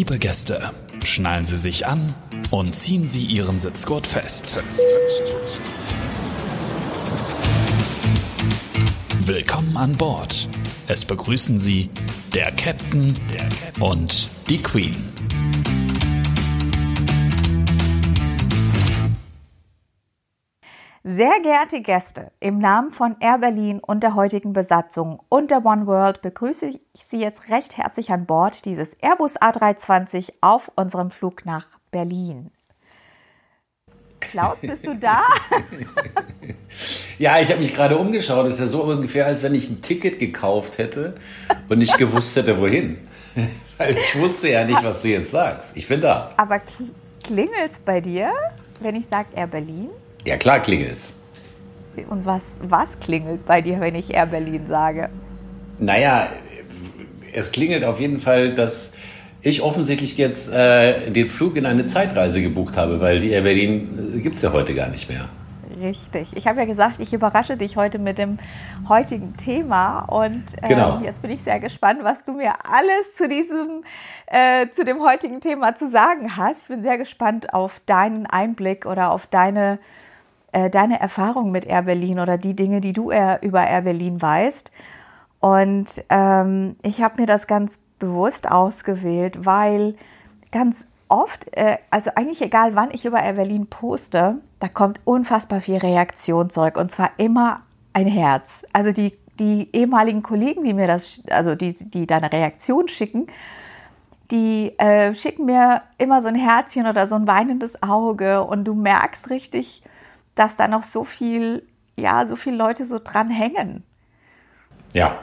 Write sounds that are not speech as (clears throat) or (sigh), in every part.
Liebe Gäste, schnallen Sie sich an und ziehen Sie Ihren Sitzgurt fest. Willkommen an Bord. Es begrüßen Sie der Captain und die Queen. Sehr geehrte Gäste, im Namen von Air Berlin und der heutigen Besatzung und der One World begrüße ich Sie jetzt recht herzlich an Bord dieses Airbus A320 auf unserem Flug nach Berlin. Klaus, bist du da? (laughs) ja, ich habe mich gerade umgeschaut. Das ist ja so ungefähr, als wenn ich ein Ticket gekauft hätte und nicht gewusst hätte, wohin. (laughs) Weil ich wusste ja nicht, was du jetzt sagst. Ich bin da. Aber klingelt es bei dir, wenn ich sage Air Berlin? Ja, klar klingelt's. Und was, was klingelt bei dir, wenn ich Air Berlin sage? Naja, es klingelt auf jeden Fall, dass ich offensichtlich jetzt äh, den Flug in eine Zeitreise gebucht habe, weil die Air Berlin äh, gibt es ja heute gar nicht mehr. Richtig. Ich habe ja gesagt, ich überrasche dich heute mit dem heutigen Thema und äh, genau. jetzt bin ich sehr gespannt, was du mir alles zu diesem, äh, zu dem heutigen Thema zu sagen hast. Ich bin sehr gespannt auf deinen Einblick oder auf deine äh, deine Erfahrung mit Air Berlin oder die Dinge, die du über Air Berlin weißt. Und ähm, ich habe mir das ganz bewusst ausgewählt, weil ganz oft, äh, also eigentlich egal wann ich über Air Berlin poste, da kommt unfassbar viel Reaktion zurück und zwar immer ein Herz. Also die, die ehemaligen Kollegen, die mir das, also die, die deine Reaktion schicken, die äh, schicken mir immer so ein Herzchen oder so ein weinendes Auge und du merkst richtig, dass da noch so viel, ja, so viele Leute so dran hängen. Ja,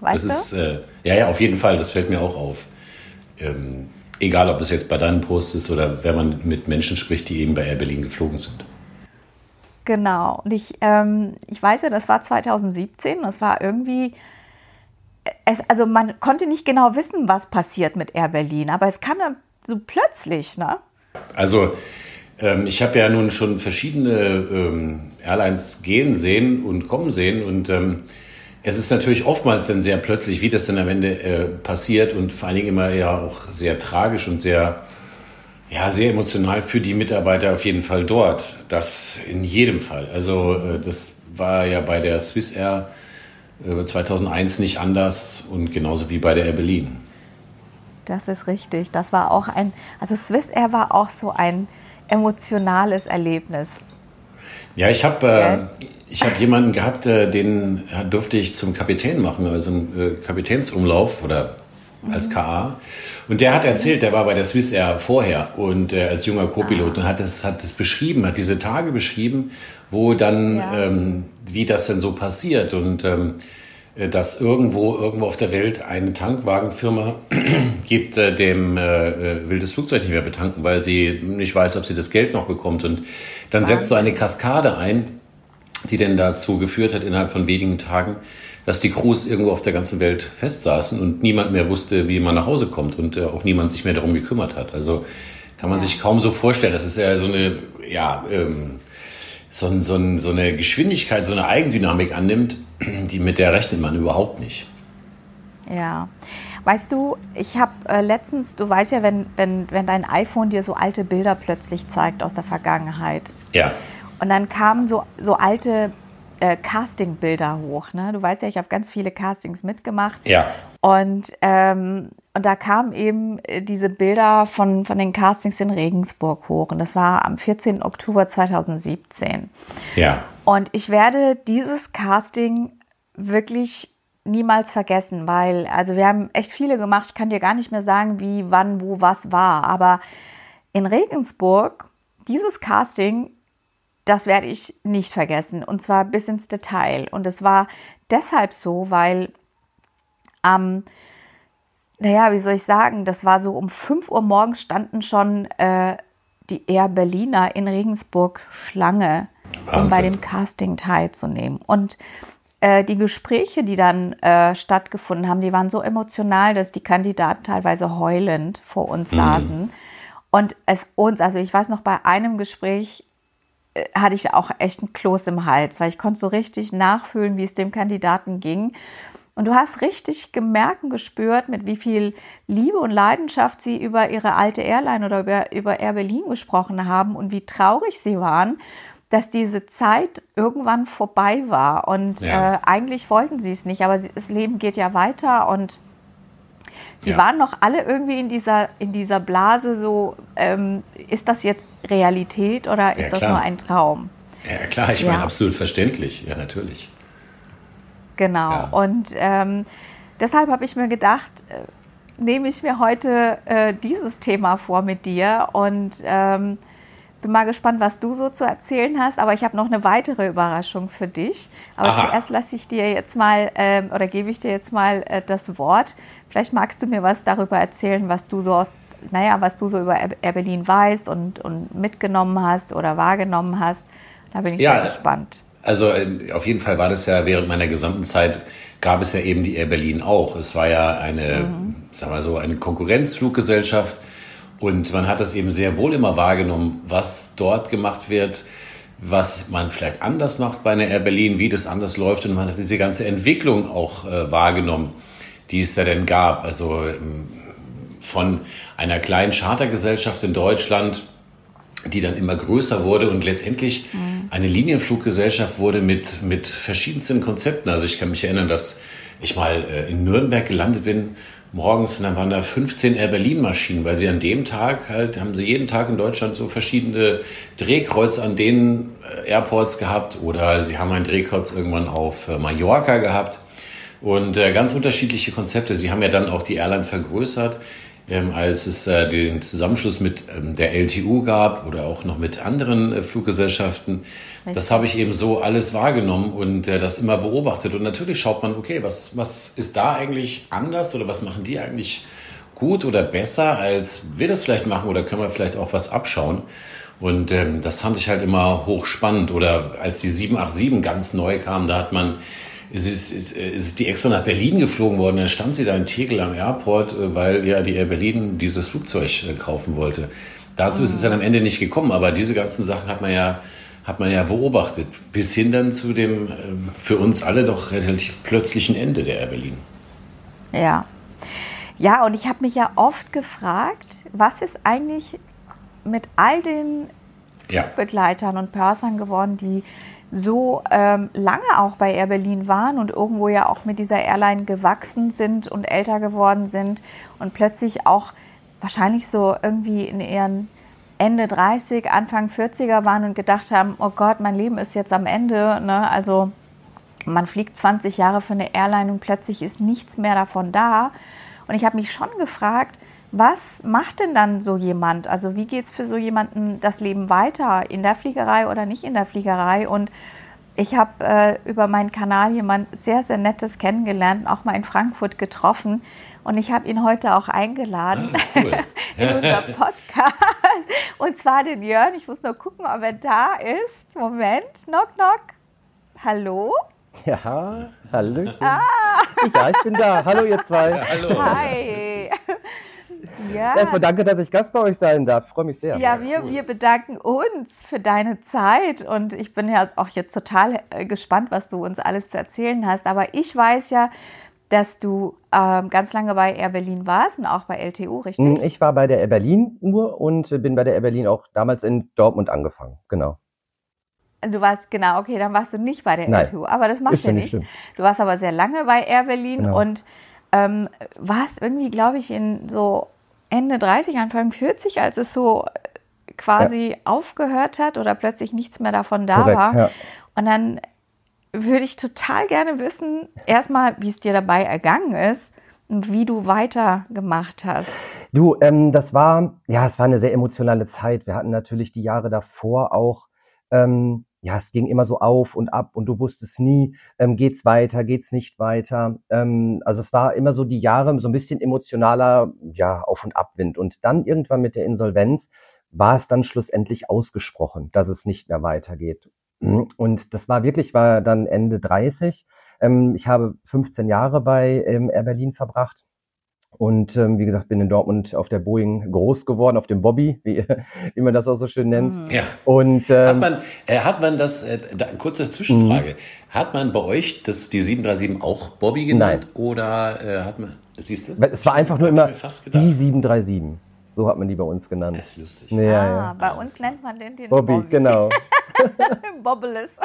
weißt das du? ist, äh, ja, ja, auf jeden Fall, das fällt mir auch auf. Ähm, egal, ob es jetzt bei deinen Posts ist oder wenn man mit Menschen spricht, die eben bei Air Berlin geflogen sind. Genau, und ich, ähm, ich weiß ja, das war 2017, das war irgendwie, es, also man konnte nicht genau wissen, was passiert mit Air Berlin, aber es kam dann so plötzlich, ne? Also ähm, ich habe ja nun schon verschiedene ähm, Airlines gehen sehen und kommen sehen und ähm, es ist natürlich oftmals dann sehr plötzlich, wie das dann am Ende äh, passiert und vor allen Dingen immer ja auch sehr tragisch und sehr, ja, sehr emotional für die Mitarbeiter auf jeden Fall dort. Das in jedem Fall. Also äh, das war ja bei der Swiss Air äh, 2001 nicht anders und genauso wie bei der Air Berlin. Das ist richtig. Das war auch ein, also Swiss Air war auch so ein emotionales Erlebnis. Ja, ich habe äh, ich hab jemanden gehabt, äh, den durfte ich zum Kapitän machen, also einen äh, Kapitänsumlauf oder als KA. Und der hat erzählt, der war bei der Swiss Air vorher und äh, als junger Co-Pilot und hat das, hat das beschrieben, hat diese Tage beschrieben, wo dann, ja. ähm, wie das denn so passiert. Und ähm, äh, dass irgendwo, irgendwo auf der Welt eine Tankwagenfirma (clears throat) gibt, äh, dem äh, äh, will das Flugzeug nicht mehr betanken, weil sie nicht weiß, ob sie das Geld noch bekommt. Und dann setzt so eine Kaskade ein, die denn dazu geführt hat, innerhalb von wenigen Tagen, dass die Crews irgendwo auf der ganzen Welt festsaßen und niemand mehr wusste, wie man nach Hause kommt und äh, auch niemand sich mehr darum gekümmert hat. Also kann man sich kaum so vorstellen. Das ist ja so eine, ja, ähm, so, so, so eine Geschwindigkeit, so eine Eigendynamik annimmt, die mit der rechnet man überhaupt nicht. Ja. Weißt du, ich habe äh, letztens, du weißt ja, wenn, wenn, wenn dein iPhone dir so alte Bilder plötzlich zeigt aus der Vergangenheit. Ja. Und dann kamen so, so alte äh, Casting-Bilder hoch. Ne? Du weißt ja, ich habe ganz viele Castings mitgemacht. Ja. Und, ähm, und da kamen eben äh, diese Bilder von, von den Castings in Regensburg hoch. Und das war am 14. Oktober 2017. Ja. Und ich werde dieses Casting wirklich niemals vergessen, weil, also wir haben echt viele gemacht. Ich kann dir gar nicht mehr sagen, wie, wann, wo, was war. Aber in Regensburg, dieses Casting das werde ich nicht vergessen und zwar bis ins Detail. Und es war deshalb so, weil am, ähm, naja, wie soll ich sagen, das war so um 5 Uhr morgens standen schon äh, die Air Berliner in Regensburg Schlange, Wahnsinn. um bei dem Casting teilzunehmen. Und äh, die Gespräche, die dann äh, stattgefunden haben, die waren so emotional, dass die Kandidaten teilweise heulend vor uns mhm. saßen. Und es uns, also ich weiß noch, bei einem Gespräch hatte ich auch echt einen Kloß im Hals, weil ich konnte so richtig nachfühlen, wie es dem Kandidaten ging. Und du hast richtig gemerkt und gespürt, mit wie viel Liebe und Leidenschaft sie über ihre alte Airline oder über, über Air Berlin gesprochen haben und wie traurig sie waren, dass diese Zeit irgendwann vorbei war. Und ja. äh, eigentlich wollten sie es nicht, aber das Leben geht ja weiter und sie ja. waren noch alle irgendwie in dieser, in dieser Blase so, ähm, ist das jetzt Realität oder ist ja, das nur ein Traum? Ja, klar, ich meine, absolut verständlich, ja, natürlich. Genau. Ja. Und ähm, deshalb habe ich mir gedacht, äh, nehme ich mir heute äh, dieses Thema vor mit dir und ähm, bin mal gespannt, was du so zu erzählen hast. Aber ich habe noch eine weitere Überraschung für dich. Aber Aha. zuerst lasse ich dir jetzt mal ähm, oder gebe ich dir jetzt mal äh, das Wort. Vielleicht magst du mir was darüber erzählen, was du so aus naja, was du so über Air Berlin weißt und, und mitgenommen hast oder wahrgenommen hast. Da bin ich ja, sehr gespannt. Also äh, auf jeden Fall war das ja während meiner gesamten Zeit gab es ja eben die Air Berlin auch. Es war ja eine, mhm. sagen wir so, eine Konkurrenzfluggesellschaft und man hat das eben sehr wohl immer wahrgenommen, was dort gemacht wird, was man vielleicht anders macht bei einer Air Berlin, wie das anders läuft und man hat diese ganze Entwicklung auch äh, wahrgenommen, die es da denn gab. Also ähm, von einer kleinen Chartergesellschaft in Deutschland die dann immer größer wurde und letztendlich mhm. eine Linienfluggesellschaft wurde mit, mit verschiedensten Konzepten. Also ich kann mich erinnern, dass ich mal äh, in Nürnberg gelandet bin morgens und dann waren da 15 Air Berlin Maschinen, weil sie an dem Tag halt, haben sie jeden Tag in Deutschland so verschiedene Drehkreuz an den äh, Airports gehabt oder sie haben ein Drehkreuz irgendwann auf äh, Mallorca gehabt und ganz unterschiedliche Konzepte. Sie haben ja dann auch die Airline vergrößert ähm, als es äh, den Zusammenschluss mit ähm, der LTU gab oder auch noch mit anderen äh, Fluggesellschaften. Das habe ich eben so alles wahrgenommen und äh, das immer beobachtet. Und natürlich schaut man, okay, was, was ist da eigentlich anders oder was machen die eigentlich gut oder besser, als wir das vielleicht machen oder können wir vielleicht auch was abschauen. Und ähm, das fand ich halt immer hochspannend. Oder als die 787 ganz neu kam, da hat man ist es, ist, ist die extra nach Berlin geflogen worden. Dann stand sie da in Tegel am Airport, äh, weil ja die Air Berlin dieses Flugzeug äh, kaufen wollte. Dazu ist es dann am Ende nicht gekommen, aber diese ganzen Sachen hat man ja, hat man ja beobachtet. Bis hin dann zu dem ähm, für uns alle doch relativ plötzlichen Ende der Air Berlin. Ja. Ja, und ich habe mich ja oft gefragt, was ist eigentlich mit all den ja. Begleitern und Pörsern geworden, die so ähm, lange auch bei Air Berlin waren und irgendwo ja auch mit dieser Airline gewachsen sind und älter geworden sind und plötzlich auch wahrscheinlich so irgendwie in ihren Ende 30, Anfang 40er waren und gedacht haben, oh Gott, mein Leben ist jetzt am Ende. Ne? Also man fliegt 20 Jahre für eine Airline und plötzlich ist nichts mehr davon da. Und ich habe mich schon gefragt, was macht denn dann so jemand? Also wie geht es für so jemanden das Leben weiter in der Fliegerei oder nicht in der Fliegerei? Und ich habe äh, über meinen Kanal jemand sehr, sehr Nettes kennengelernt, auch mal in Frankfurt getroffen. Und ich habe ihn heute auch eingeladen ah, cool. (laughs) in unser (laughs) Podcast. Und zwar den Jörn. Ich muss nur gucken, ob er da ist. Moment, knock, knock. Hallo? Ja, hallo. Ah. Ja, ich bin da. Hallo, ihr zwei. Ja, hallo. Hi. (laughs) Ja. Erstmal danke, dass ich Gast bei euch sein darf. Freue mich sehr. Ja, wir, cool. wir bedanken uns für deine Zeit und ich bin ja auch jetzt total äh, gespannt, was du uns alles zu erzählen hast. Aber ich weiß ja, dass du ähm, ganz lange bei Air Berlin warst und auch bei LTU, richtig? Hm, ich war bei der Air Berlin nur und bin bei der Air Berlin auch damals in Dortmund angefangen. Genau. Du warst, genau, okay, dann warst du nicht bei der Nein, LTU, aber das macht ja nichts. Du warst aber sehr lange bei Air Berlin genau. und ähm, warst irgendwie, glaube ich, in so Ende 30, Anfang 40, als es so quasi ja. aufgehört hat oder plötzlich nichts mehr davon da Korrekt, war. Ja. Und dann würde ich total gerne wissen, erstmal, wie es dir dabei ergangen ist und wie du weitergemacht hast. Du, ähm, das war, ja, es war eine sehr emotionale Zeit. Wir hatten natürlich die Jahre davor auch ähm, ja, es ging immer so auf und ab und du wusstest nie, ähm, geht's weiter, geht's nicht weiter. Ähm, also es war immer so die Jahre so ein bisschen emotionaler, ja, Auf- und Abwind. Und dann irgendwann mit der Insolvenz war es dann schlussendlich ausgesprochen, dass es nicht mehr weitergeht. Mhm. Und das war wirklich, war dann Ende 30. Ähm, ich habe 15 Jahre bei ähm, Air Berlin verbracht Und ähm, wie gesagt, bin in Dortmund auf der Boeing groß geworden, auf dem Bobby, wie, (laughs) wie man das auch so schön nennt. Ja. Und ähm, hat man, äh, hat man das? Äh, da, kurze Zwischenfrage: mhm. Hat man bei euch das die 737 auch Bobby genannt Nein. oder äh, hat man? Siehst du? Es war einfach nur immer die 737. So hat man die bei uns genannt. Das ist lustig. Ja, ah, ja. Bei uns nennt man den den Bobby. Bobby. genau. (laughs) Bobbeles.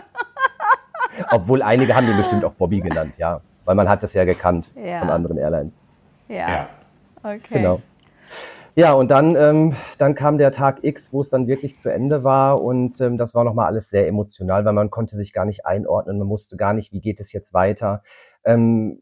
Obwohl einige haben den bestimmt auch Bobby genannt, ja. Weil man hat das ja gekannt ja. von anderen Airlines. Ja. ja. Okay. Genau. Ja, und dann, ähm, dann kam der Tag X, wo es dann wirklich zu Ende war und ähm, das war nochmal alles sehr emotional, weil man konnte sich gar nicht einordnen, man wusste gar nicht, wie geht es jetzt weiter. Ähm,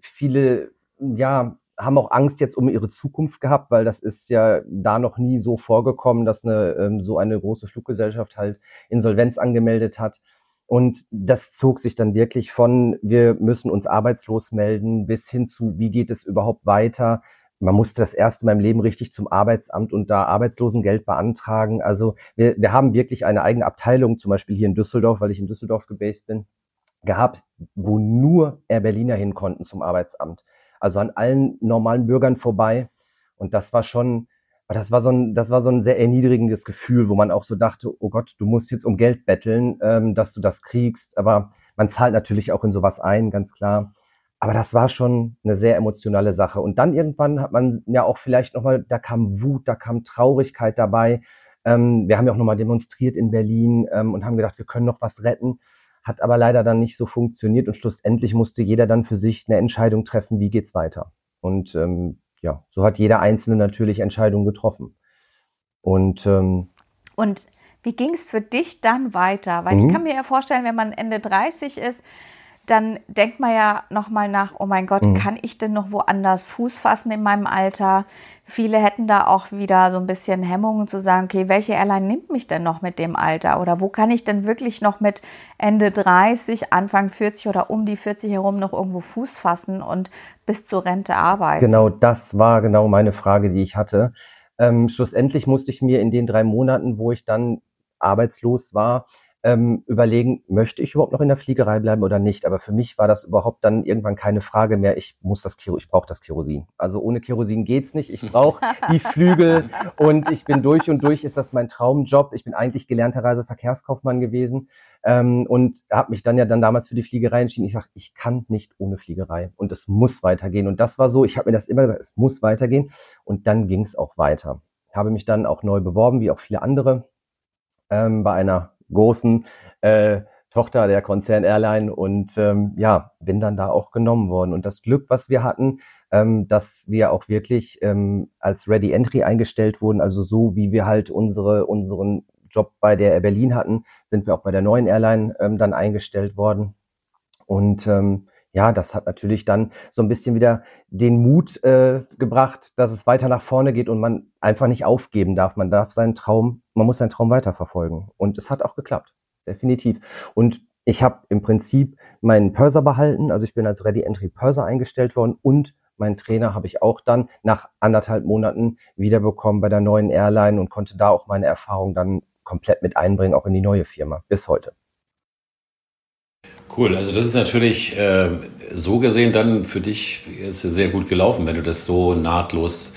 viele, ja, haben auch Angst jetzt um ihre Zukunft gehabt, weil das ist ja da noch nie so vorgekommen, dass eine ähm, so eine große Fluggesellschaft halt Insolvenz angemeldet hat. Und das zog sich dann wirklich von, wir müssen uns arbeitslos melden, bis hin zu, wie geht es überhaupt weiter? Man musste das erste Mal im Leben richtig zum Arbeitsamt und da Arbeitslosengeld beantragen. Also wir, wir haben wirklich eine eigene Abteilung, zum Beispiel hier in Düsseldorf, weil ich in Düsseldorf gebased bin, gehabt, wo nur Air Berliner hin konnten zum Arbeitsamt. Also an allen normalen Bürgern vorbei. Und das war schon, aber das war so ein, das war so ein sehr erniedrigendes Gefühl, wo man auch so dachte, oh Gott, du musst jetzt um Geld betteln, ähm, dass du das kriegst. Aber man zahlt natürlich auch in sowas ein, ganz klar. Aber das war schon eine sehr emotionale Sache. Und dann irgendwann hat man ja auch vielleicht nochmal, da kam Wut, da kam Traurigkeit dabei. Ähm, wir haben ja auch nochmal demonstriert in Berlin ähm, und haben gedacht, wir können noch was retten. Hat aber leider dann nicht so funktioniert und schlussendlich musste jeder dann für sich eine Entscheidung treffen, wie geht's weiter. Und ähm, ja, so hat jeder Einzelne natürlich Entscheidungen getroffen. Und, ähm, und wie ging es für dich dann weiter? Weil mhm. ich kann mir ja vorstellen, wenn man Ende 30 ist, dann denkt man ja nochmal nach, oh mein Gott, mhm. kann ich denn noch woanders Fuß fassen in meinem Alter? Viele hätten da auch wieder so ein bisschen Hemmungen zu sagen, okay, welche Airline nimmt mich denn noch mit dem Alter? Oder wo kann ich denn wirklich noch mit Ende 30, Anfang 40 oder um die 40 herum noch irgendwo Fuß fassen und bis zur Rente arbeiten? Genau, das war genau meine Frage, die ich hatte. Ähm, schlussendlich musste ich mir in den drei Monaten, wo ich dann arbeitslos war, ähm, überlegen, möchte ich überhaupt noch in der Fliegerei bleiben oder nicht. Aber für mich war das überhaupt dann irgendwann keine Frage mehr. Ich muss das Kero, ich brauche das Kerosin. Also ohne Kerosin geht's nicht. Ich brauche die Flügel (laughs) und ich bin durch und durch. Ist das mein Traumjob? Ich bin eigentlich gelernter Reiseverkehrskaufmann gewesen ähm, und habe mich dann ja dann damals für die Fliegerei entschieden. Ich sage, ich kann nicht ohne Fliegerei und es muss weitergehen. Und das war so. Ich habe mir das immer gesagt, es muss weitergehen. Und dann ging es auch weiter. Ich habe mich dann auch neu beworben, wie auch viele andere, ähm, bei einer großen äh, Tochter der Konzern Airline und ähm, ja, bin dann da auch genommen worden. Und das Glück, was wir hatten, ähm, dass wir auch wirklich ähm, als Ready Entry eingestellt wurden, also so wie wir halt unsere, unseren Job bei der Air Berlin hatten, sind wir auch bei der neuen Airline ähm, dann eingestellt worden. Und ähm, ja, das hat natürlich dann so ein bisschen wieder den Mut äh, gebracht, dass es weiter nach vorne geht und man einfach nicht aufgeben darf. Man darf seinen Traum, man muss seinen Traum weiterverfolgen. Und es hat auch geklappt, definitiv. Und ich habe im Prinzip meinen Purser behalten, also ich bin als Ready Entry Purser eingestellt worden und meinen Trainer habe ich auch dann nach anderthalb Monaten wiederbekommen bei der neuen Airline und konnte da auch meine Erfahrung dann komplett mit einbringen, auch in die neue Firma bis heute. Cool, also das ist natürlich äh, so gesehen dann für dich ist sehr gut gelaufen, wenn du das so nahtlos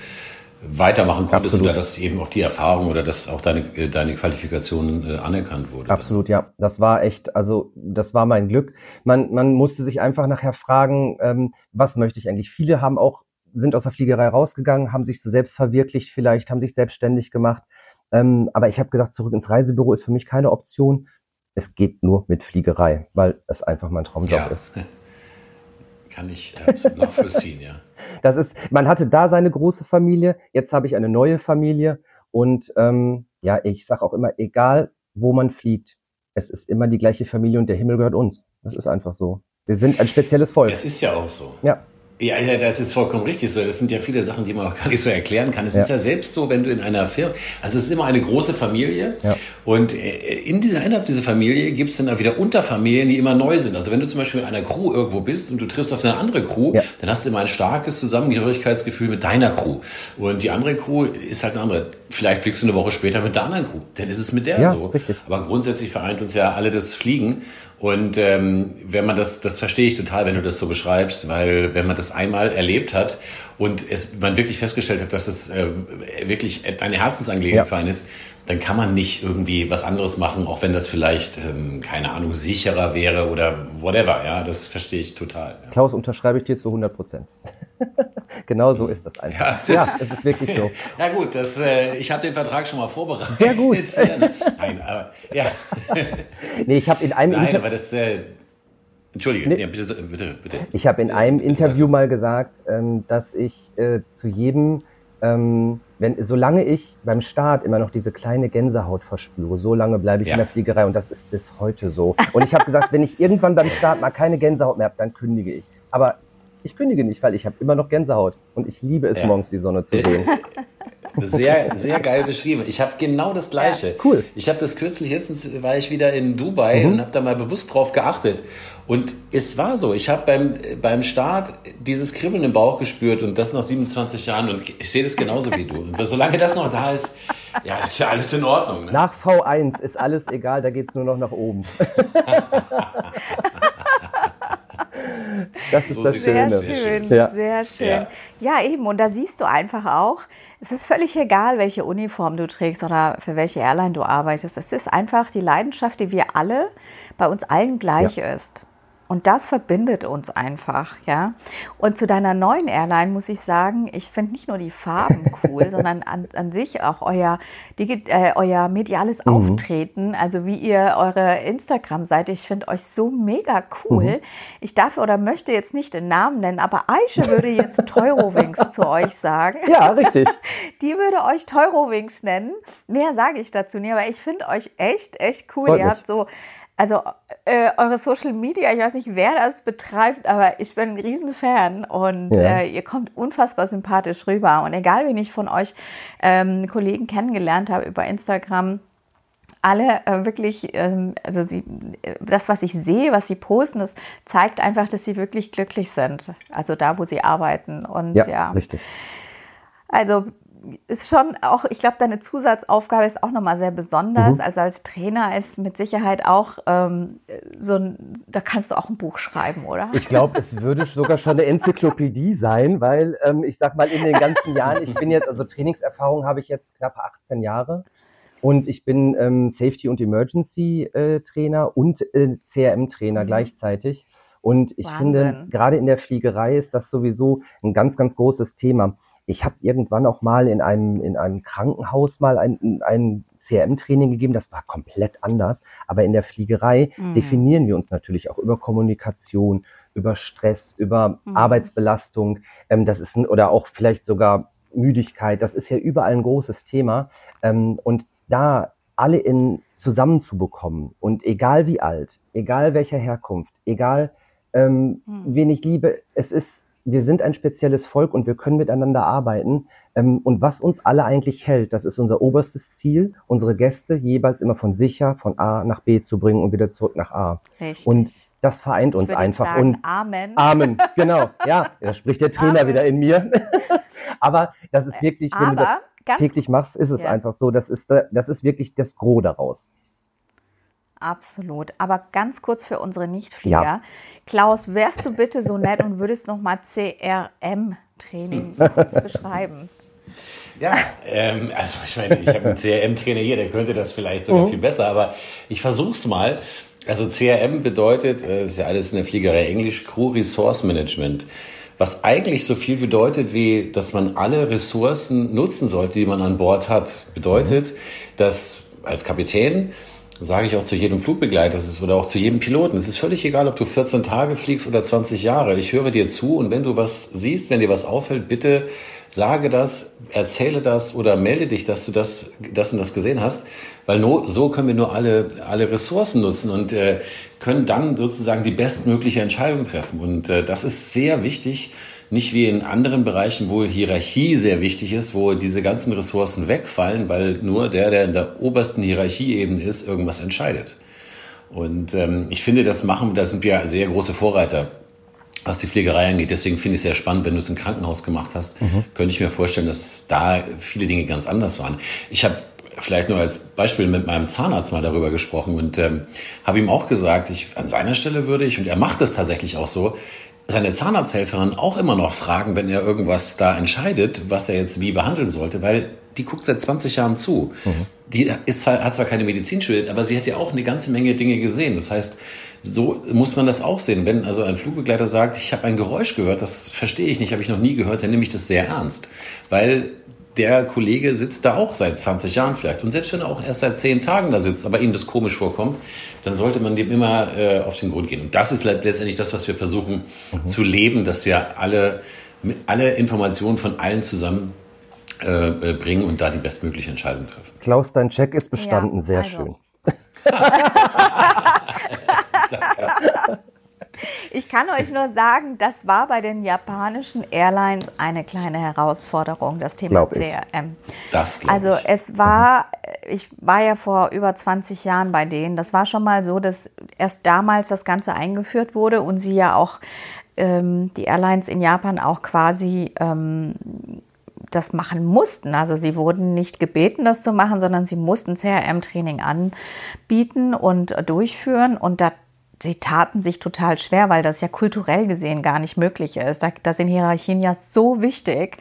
weitermachen konntest Absolut. oder dass eben auch die Erfahrung oder dass auch deine, äh, deine Qualifikation äh, anerkannt wurde. Absolut, ja. Das war echt, also das war mein Glück. Man, man musste sich einfach nachher fragen, ähm, was möchte ich eigentlich? Viele haben auch, sind aus der Fliegerei rausgegangen, haben sich so selbst verwirklicht vielleicht, haben sich selbstständig gemacht. Ähm, aber ich habe gedacht, zurück ins Reisebüro ist für mich keine Option es geht nur mit Fliegerei, weil es einfach mein Traumjob ja. ist. (laughs) Kann ich äh, nachvollziehen, ja. (laughs) Das ist, man hatte da seine große Familie, jetzt habe ich eine neue Familie und ähm, ja, ich sage auch immer, egal wo man fliegt, es ist immer die gleiche Familie und der Himmel gehört uns. Das ist einfach so. Wir sind ein spezielles Volk. Es ist ja auch so. Ja. Ja, ja, das ist vollkommen richtig so. Das sind ja viele Sachen, die man auch gar nicht so erklären kann. Es ja. ist ja selbst so, wenn du in einer Firma, also es ist immer eine große Familie ja. und äh, in dieser, innerhalb dieser Familie gibt es dann auch wieder Unterfamilien, die immer neu sind. Also wenn du zum Beispiel mit einer Crew irgendwo bist und du triffst auf eine andere Crew, ja. dann hast du immer ein starkes Zusammengehörigkeitsgefühl mit deiner Crew. Und die andere Crew ist halt eine andere vielleicht fliegst du eine Woche später mit der anderen Crew. Dann ist es mit der so. Richtig. Aber grundsätzlich vereint uns ja alle das Fliegen. Und ähm, wenn man das, das verstehe ich total, wenn du das so beschreibst, weil wenn man das einmal erlebt hat und es man wirklich festgestellt hat, dass es äh, wirklich eine Herzensangelegenheit ja. für einen ist, dann kann man nicht irgendwie was anderes machen, auch wenn das vielleicht, ähm, keine Ahnung, sicherer wäre oder whatever. Ja, das verstehe ich total. Ja. Klaus, unterschreibe ich dir zu 100 Prozent. (laughs) genau so ist das einfach. Ja, das, ja, es ist wirklich so. (laughs) Ja gut, das, äh, ich habe den Vertrag schon mal vorbereitet. Sehr gut. Nein, aber ja. (laughs) nee, ich habe in einem Nein, aber das. Äh, Entschuldige, nee, bitte, bitte, bitte. Ich habe in einem Interview mal gesagt, ähm, dass ich äh, zu jedem ähm, wenn, solange ich beim Start immer noch diese kleine Gänsehaut verspüre, so lange bleibe ich ja. in der Fliegerei und das ist bis heute so. Und ich habe gesagt, wenn ich irgendwann beim Start mal keine Gänsehaut mehr habe, dann kündige ich. Aber ich kündige nicht, weil ich habe immer noch Gänsehaut und ich liebe es, ja. morgens die Sonne zu sehen. (laughs) Sehr, (laughs) sehr geil beschrieben. Ich habe genau das Gleiche. Ja, cool. Ich habe das kürzlich, jetzt war ich wieder in Dubai mhm. und habe da mal bewusst drauf geachtet. Und es war so, ich habe beim, beim Start dieses Kribbeln im Bauch gespürt und das nach 27 Jahren und ich sehe das genauso wie du. Und solange das noch da ist, ja, ist ja alles in Ordnung. Ne? Nach V1 ist alles egal, da geht es nur noch nach oben. (laughs) das ist so das Schöne. Sehr schön, ja. sehr schön. Ja. ja, eben. Und da siehst du einfach auch, es ist völlig egal, welche Uniform du trägst oder für welche Airline du arbeitest. Es ist einfach die Leidenschaft, die wir alle bei uns allen gleich ja. ist. Und das verbindet uns einfach, ja. Und zu deiner neuen Airline muss ich sagen, ich finde nicht nur die Farben (laughs) cool, sondern an, an sich auch euer, äh, euer mediales mhm. Auftreten, also wie ihr eure Instagram-Seite, ich finde euch so mega cool. Mhm. Ich darf oder möchte jetzt nicht den Namen nennen, aber Aisha würde jetzt (laughs) Teurowings zu euch sagen. Ja, richtig. (laughs) Die würde euch Teurowings nennen. Mehr sage ich dazu nicht, aber ich finde euch echt, echt cool. Freut ihr mich. habt so also äh, eure Social Media, ich weiß nicht, wer das betreibt, aber ich bin ein Riesenfan und ja. äh, ihr kommt unfassbar sympathisch rüber. Und egal, wen ich von euch ähm, Kollegen kennengelernt habe über Instagram, alle äh, wirklich, ähm, also sie, das, was ich sehe, was sie posten, das zeigt einfach, dass sie wirklich glücklich sind. Also da, wo sie arbeiten. Und ja, ja. richtig. Also ist schon auch, ich glaube, deine Zusatzaufgabe ist auch nochmal sehr besonders. Mhm. Also als Trainer ist mit Sicherheit auch ähm, so ein, da kannst du auch ein Buch schreiben, oder? Ich glaube, es würde sogar schon eine Enzyklopädie sein, weil ähm, ich sag mal, in den ganzen Jahren, ich bin jetzt, also Trainingserfahrung habe ich jetzt knapp 18 Jahre. Und ich bin ähm, Safety und Emergency äh, Trainer und äh, CRM Trainer mhm. gleichzeitig. Und ich Wahnsinn. finde, gerade in der Fliegerei ist das sowieso ein ganz, ganz großes Thema. Ich habe irgendwann auch mal in einem, in einem Krankenhaus mal ein, ein CRM-Training gegeben, das war komplett anders. Aber in der Fliegerei mhm. definieren wir uns natürlich auch über Kommunikation, über Stress, über mhm. Arbeitsbelastung. Ähm, das ist ein, oder auch vielleicht sogar Müdigkeit. Das ist ja überall ein großes Thema. Ähm, und da alle in zusammenzubekommen und egal wie alt, egal welcher Herkunft, egal ähm, mhm. wen ich liebe, es ist wir sind ein spezielles Volk und wir können miteinander arbeiten. Ähm, und was uns alle eigentlich hält, das ist unser oberstes Ziel, unsere Gäste jeweils immer von sicher von A nach B zu bringen und wieder zurück nach A. Richtig. Und das vereint uns einfach. Sagen, und Amen. Amen, genau. Ja, da spricht der Trainer Amen. wieder in mir. (laughs) Aber das ist wirklich, wenn Aber, du das täglich machst, ist es ja. einfach so. Das ist, das ist wirklich das Gros daraus. Absolut. Aber ganz kurz für unsere Nichtflieger. Ja. Klaus, wärst du bitte so nett und würdest nochmal CRM-Training kurz (laughs) beschreiben? Ja, ähm, also ich meine, ich habe einen CRM-Trainer hier, der könnte das vielleicht sogar mhm. viel besser, aber ich versuche es mal. Also CRM bedeutet, äh, ist ja alles in der Fliegerei Englisch, Crew Resource Management. Was eigentlich so viel bedeutet, wie dass man alle Ressourcen nutzen sollte, die man an Bord hat. Bedeutet, mhm. dass als Kapitän sage ich auch zu jedem Flugbegleiter oder auch zu jedem Piloten. Es ist völlig egal, ob du 14 Tage fliegst oder 20 Jahre. Ich höre dir zu und wenn du was siehst, wenn dir was auffällt, bitte sage das, erzähle das oder melde dich, dass du das, das und das gesehen hast, weil nur, so können wir nur alle, alle Ressourcen nutzen und äh, können dann sozusagen die bestmögliche Entscheidung treffen. Und äh, das ist sehr wichtig, nicht wie in anderen Bereichen, wo Hierarchie sehr wichtig ist, wo diese ganzen Ressourcen wegfallen, weil nur der, der in der obersten Hierarchieebene ist, irgendwas entscheidet. Und ähm, ich finde, das machen, da sind wir sehr große Vorreiter. was die Pflegerei angeht. Deswegen finde ich es sehr spannend, wenn du es im Krankenhaus gemacht hast, mhm. könnte ich mir vorstellen, dass da viele Dinge ganz anders waren. Ich habe vielleicht nur als Beispiel mit meinem Zahnarzt mal darüber gesprochen und ähm, habe ihm auch gesagt, ich an seiner Stelle würde ich, und er macht es tatsächlich auch so, seine Zahnarzthelferin auch immer noch fragen, wenn er irgendwas da entscheidet, was er jetzt wie behandeln sollte, weil die guckt seit 20 Jahren zu. Mhm. Die ist, hat zwar keine Medizin studiert, aber sie hat ja auch eine ganze Menge Dinge gesehen. Das heißt, so muss man das auch sehen. Wenn also ein Flugbegleiter sagt, ich habe ein Geräusch gehört, das verstehe ich nicht, habe ich noch nie gehört, dann nehme ich das sehr ernst. Weil der Kollege sitzt da auch seit 20 Jahren vielleicht. Und selbst wenn er auch erst seit 10 Tagen da sitzt, aber ihm das komisch vorkommt, dann sollte man dem immer äh, auf den Grund gehen. Und das ist letztendlich das, was wir versuchen mhm. zu leben, dass wir alle, alle Informationen von allen zusammen äh, äh, bringen und da die bestmögliche Entscheidung treffen. Klaus, dein Check ist bestanden. Ja, Sehr also. schön. (laughs) (laughs) Ich kann euch nur sagen, das war bei den japanischen Airlines eine kleine Herausforderung, das Thema glaub CRM. Das also ich. es war, ich war ja vor über 20 Jahren bei denen. Das war schon mal so, dass erst damals das Ganze eingeführt wurde und sie ja auch ähm, die Airlines in Japan auch quasi ähm, das machen mussten. Also sie wurden nicht gebeten, das zu machen, sondern sie mussten CRM-Training anbieten und durchführen. Und da sie taten sich total schwer, weil das ja kulturell gesehen gar nicht möglich ist. Da, sind Hierarchien ja so wichtig.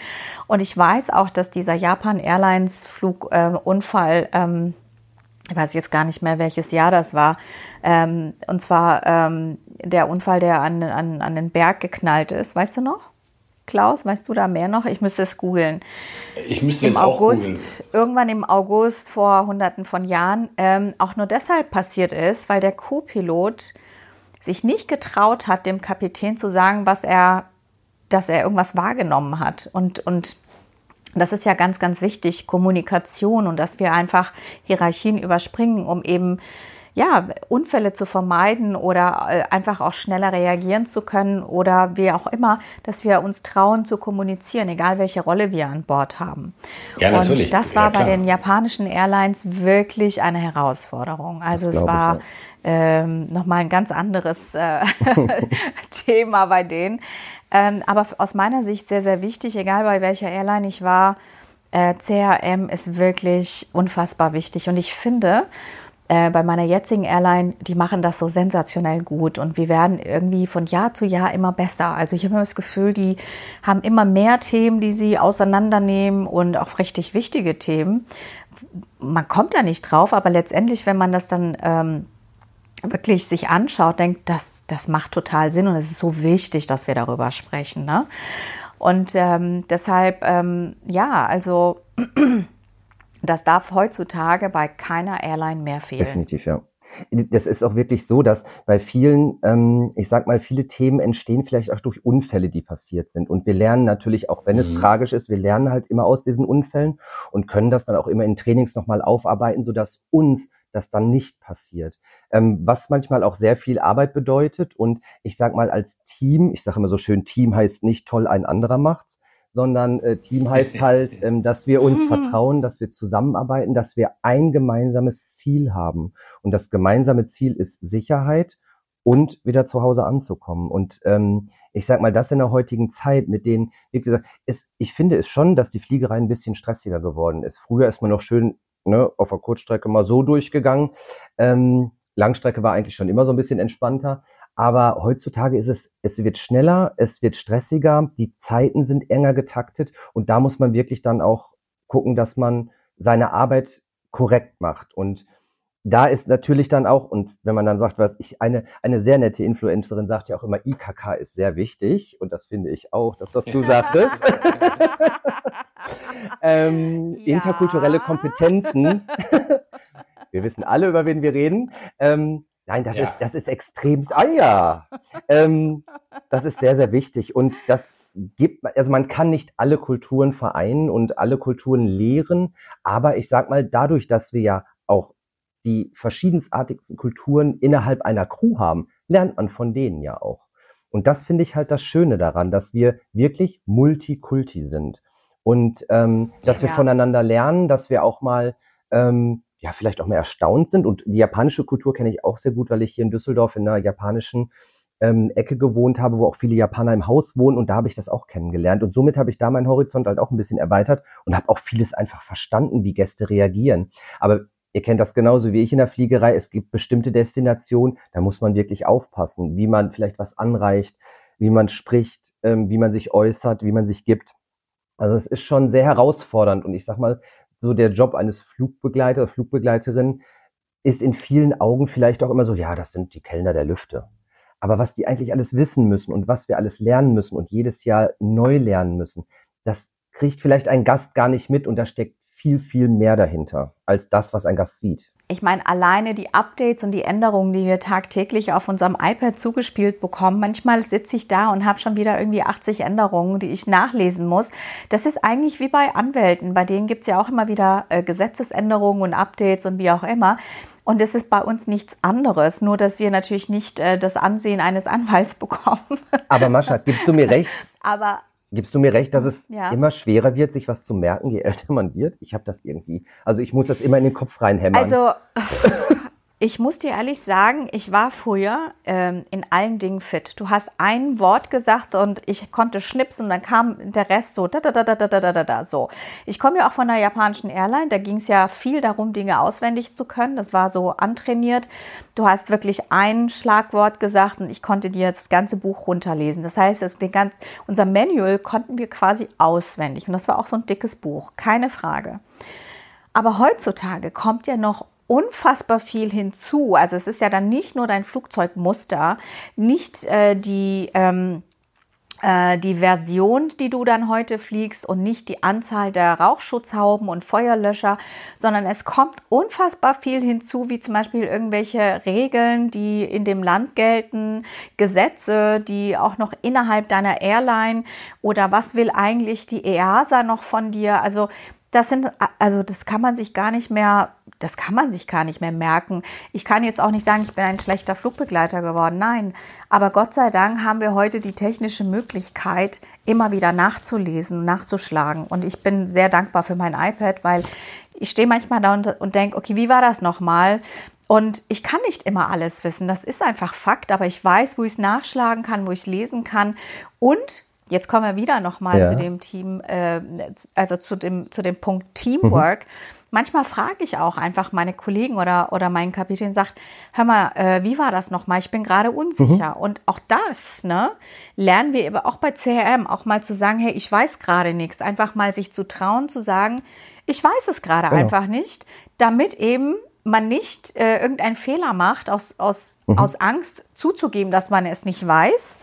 Und ich weiß auch, dass dieser Japan Airlines Flugunfall, äh, ähm, ich weiß jetzt gar nicht mehr, welches Jahr das war, ähm, und zwar ähm, der Unfall, der an, an, an den Berg geknallt ist. Weißt du noch? Klaus, weißt du da mehr noch? Ich müsste es googeln. Ich müsste Im jetzt August, auch googeln. Irgendwann im August vor hunderten von Jahren ähm, auch nur deshalb passiert ist, weil der Co-Pilot sich nicht getraut hat, dem Kapitän zu sagen, was er, dass er irgendwas wahrgenommen hat. Und, und das ist ja ganz, ganz wichtig, Kommunikation und dass wir einfach Hierarchien überspringen, um eben ja, Unfälle zu vermeiden oder äh, einfach auch schneller reagieren zu können oder wie auch immer, dass wir uns trauen zu kommunizieren, egal welche Rolle wir an Bord haben. Ja, natürlich. Und das war ja, bei den japanischen Airlines wirklich eine Herausforderung. Also es war ich, ja ähm, nochmal ein ganz anderes äh, (laughs) Thema bei denen. Ähm, aber aus meiner Sicht sehr, sehr wichtig, egal bei welcher Airline ich war, äh, CRM ist wirklich unfassbar wichtig. Und ich finde, äh, bei meiner jetzigen Airline, die machen das so sensationell gut und wir werden irgendwie von Jahr zu Jahr immer besser. Also ich habe immer das Gefühl, die haben immer mehr Themen, die sie auseinandernehmen und auch richtig wichtige Themen. Man kommt da nicht drauf, aber letztendlich, wenn man das dann ähm, wirklich sich anschaut, denkt, das, das macht total Sinn und es ist so wichtig, dass wir darüber sprechen. Ne? Und ähm, deshalb, ähm, ja, also (clears throat) das darf heutzutage bei keiner Airline mehr fehlen. Definitiv, ja. Das ist auch wirklich so, dass bei vielen, ähm, ich sag mal, viele Themen entstehen vielleicht auch durch Unfälle, die passiert sind. Und wir lernen natürlich, auch wenn mhm. es tragisch ist, wir lernen halt immer aus diesen Unfällen und können das dann auch immer in Trainings nochmal aufarbeiten, sodass uns das dann nicht passiert ähm, was manchmal auch sehr viel Arbeit bedeutet. Und ich sage mal als Team, ich sage immer so schön, Team heißt nicht toll, ein anderer macht's, sondern äh, Team heißt (laughs) halt, ähm, dass wir uns vertrauen, dass wir zusammenarbeiten, dass wir ein gemeinsames Ziel haben. Und das gemeinsame Ziel ist Sicherheit und wieder zu Hause anzukommen. Und ähm, ich sag mal, das in der heutigen Zeit, mit denen, wie gesagt, ist, ich finde es schon, dass die Fliegerei ein bisschen stressiger geworden ist. Früher ist man noch schön ne, auf der Kurzstrecke mal so durchgegangen. Ähm, Langstrecke war eigentlich schon immer so ein bisschen entspannter. Aber heutzutage ist es, es wird schneller, es wird stressiger, die Zeiten sind enger getaktet und da muss man wirklich dann auch gucken, dass man seine Arbeit korrekt macht. Und da ist natürlich dann auch, und wenn man dann sagt, was ich, eine, eine sehr nette Influencerin sagt ja auch immer, IKK ist sehr wichtig, und das finde ich auch, dass das du sagtest. (laughs) ähm, ja. Interkulturelle Kompetenzen (laughs) wir wissen alle, über wen wir reden. Ähm, nein, das ja. ist, das ist extrem, ah ja, ähm, das ist sehr, sehr wichtig und das gibt, also man kann nicht alle Kulturen vereinen und alle Kulturen lehren, aber ich sag mal, dadurch, dass wir ja auch die verschiedensartigsten Kulturen innerhalb einer Crew haben, lernt man von denen ja auch. Und das finde ich halt das Schöne daran, dass wir wirklich Multikulti sind und ähm, dass ja. wir voneinander lernen, dass wir auch mal ähm, ja, vielleicht auch mehr erstaunt sind. Und die japanische Kultur kenne ich auch sehr gut, weil ich hier in Düsseldorf in einer japanischen ähm, Ecke gewohnt habe, wo auch viele Japaner im Haus wohnen und da habe ich das auch kennengelernt. Und somit habe ich da meinen Horizont halt auch ein bisschen erweitert und habe auch vieles einfach verstanden, wie Gäste reagieren. Aber ihr kennt das genauso wie ich in der Fliegerei. Es gibt bestimmte Destinationen, da muss man wirklich aufpassen, wie man vielleicht was anreicht, wie man spricht, ähm, wie man sich äußert, wie man sich gibt. Also es ist schon sehr herausfordernd und ich sag mal, so der Job eines Flugbegleiter Flugbegleiterin ist in vielen Augen vielleicht auch immer so, ja, das sind die Kellner der Lüfte. Aber was die eigentlich alles wissen müssen und was wir alles lernen müssen und jedes Jahr neu lernen müssen, das kriegt vielleicht ein Gast gar nicht mit und da steckt viel, viel mehr dahinter als das, was ein Gast sieht. Ich meine, alleine die Updates und die Änderungen, die wir tagtäglich auf unserem iPad zugespielt bekommen, manchmal sitze ich da und habe schon wieder irgendwie 80 Änderungen, die ich nachlesen muss. Das ist eigentlich wie bei Anwälten. Bei denen gibt es ja auch immer wieder äh, Gesetzesänderungen und Updates und wie auch immer. Und es ist bei uns nichts anderes, nur dass wir natürlich nicht äh, das Ansehen eines Anwalts (laughs) bekommen. Aber Mascha, gibst du mir recht? Aber Gibst du mir recht, dass es ja. immer schwerer wird, sich was zu merken, je (laughs) älter man wird? Ich habe das irgendwie. Also ich muss das immer in den Kopf reinhämmern. Also (laughs) Ich muss dir ehrlich sagen, ich war früher ähm, in allen Dingen fit. Du hast ein Wort gesagt und ich konnte schnipsen und dann kam der Rest so da da da da da da da da so. Ich komme ja auch von einer japanischen Airline, da ging es ja viel darum, Dinge auswendig zu können. Das war so antrainiert. Du hast wirklich ein Schlagwort gesagt und ich konnte dir das ganze Buch runterlesen. Das heißt, das, den ganz, unser Manual konnten wir quasi auswendig und das war auch so ein dickes Buch, keine Frage. Aber heutzutage kommt ja noch unfassbar viel hinzu. Also es ist ja dann nicht nur dein Flugzeugmuster, nicht äh, die, ähm, äh, die Version, die du dann heute fliegst und nicht die Anzahl der Rauchschutzhauben und Feuerlöscher, sondern es kommt unfassbar viel hinzu, wie zum Beispiel irgendwelche Regeln, die in dem Land gelten, Gesetze, die auch noch innerhalb deiner Airline oder was will eigentlich die EASA noch von dir? Also das sind, also das kann man sich gar nicht mehr, das kann man sich gar nicht mehr merken. Ich kann jetzt auch nicht sagen, ich bin ein schlechter Flugbegleiter geworden. Nein. Aber Gott sei Dank haben wir heute die technische Möglichkeit, immer wieder nachzulesen, nachzuschlagen. Und ich bin sehr dankbar für mein iPad, weil ich stehe manchmal da und, und denke, okay, wie war das nochmal? Und ich kann nicht immer alles wissen. Das ist einfach Fakt, aber ich weiß, wo ich es nachschlagen kann, wo ich lesen kann. Und Jetzt kommen wir wieder nochmal ja. zu dem Team, äh, also zu dem, zu dem Punkt Teamwork. Mhm. Manchmal frage ich auch einfach meine Kollegen oder, oder meinen Kapitän, sagt, hör mal, äh, wie war das nochmal? Ich bin gerade unsicher. Mhm. Und auch das, ne, lernen wir eben auch bei CRM, auch mal zu sagen, hey, ich weiß gerade nichts. Einfach mal sich zu trauen, zu sagen, ich weiß es gerade genau. einfach nicht, damit eben man nicht äh, irgendeinen Fehler macht, aus, aus, mhm. aus Angst zuzugeben, dass man es nicht weiß,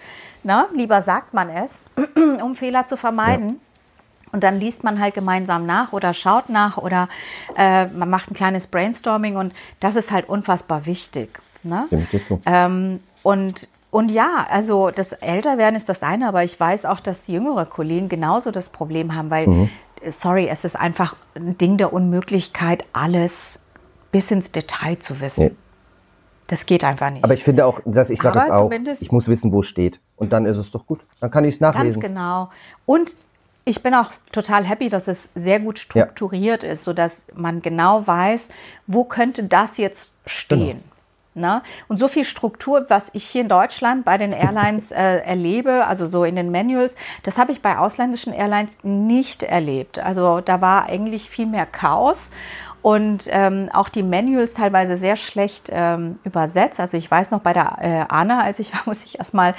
Ne? Lieber sagt man es, (clears throat) um Fehler zu vermeiden. Ja. Und dann liest man halt gemeinsam nach oder schaut nach oder äh, man macht ein kleines Brainstorming und das ist halt unfassbar wichtig. Ne? Ähm, und, und ja, also das Älterwerden ist das eine, aber ich weiß auch, dass jüngere Kollegen genauso das Problem haben, weil, mhm. sorry, es ist einfach ein Ding der Unmöglichkeit, alles bis ins Detail zu wissen. Das geht einfach nicht. Aber ich finde auch, dass ich sage es auch, ich muss wissen, wo es steht. Und dann ist es doch gut. Dann kann ich es nachlesen. Ganz genau. Und ich bin auch total happy, dass es sehr gut strukturiert ja. ist, sodass man genau weiß, wo könnte das jetzt stehen. Genau. Ne? Und so viel Struktur, was ich hier in Deutschland bei den Airlines (laughs) äh, erlebe, also so in den Manuals, das habe ich bei ausländischen Airlines nicht erlebt. Also da war eigentlich viel mehr Chaos und ähm, auch die Manuals teilweise sehr schlecht ähm, übersetzt. Also ich weiß noch bei der äh, Anna, als ich (laughs) war, muss ich erstmal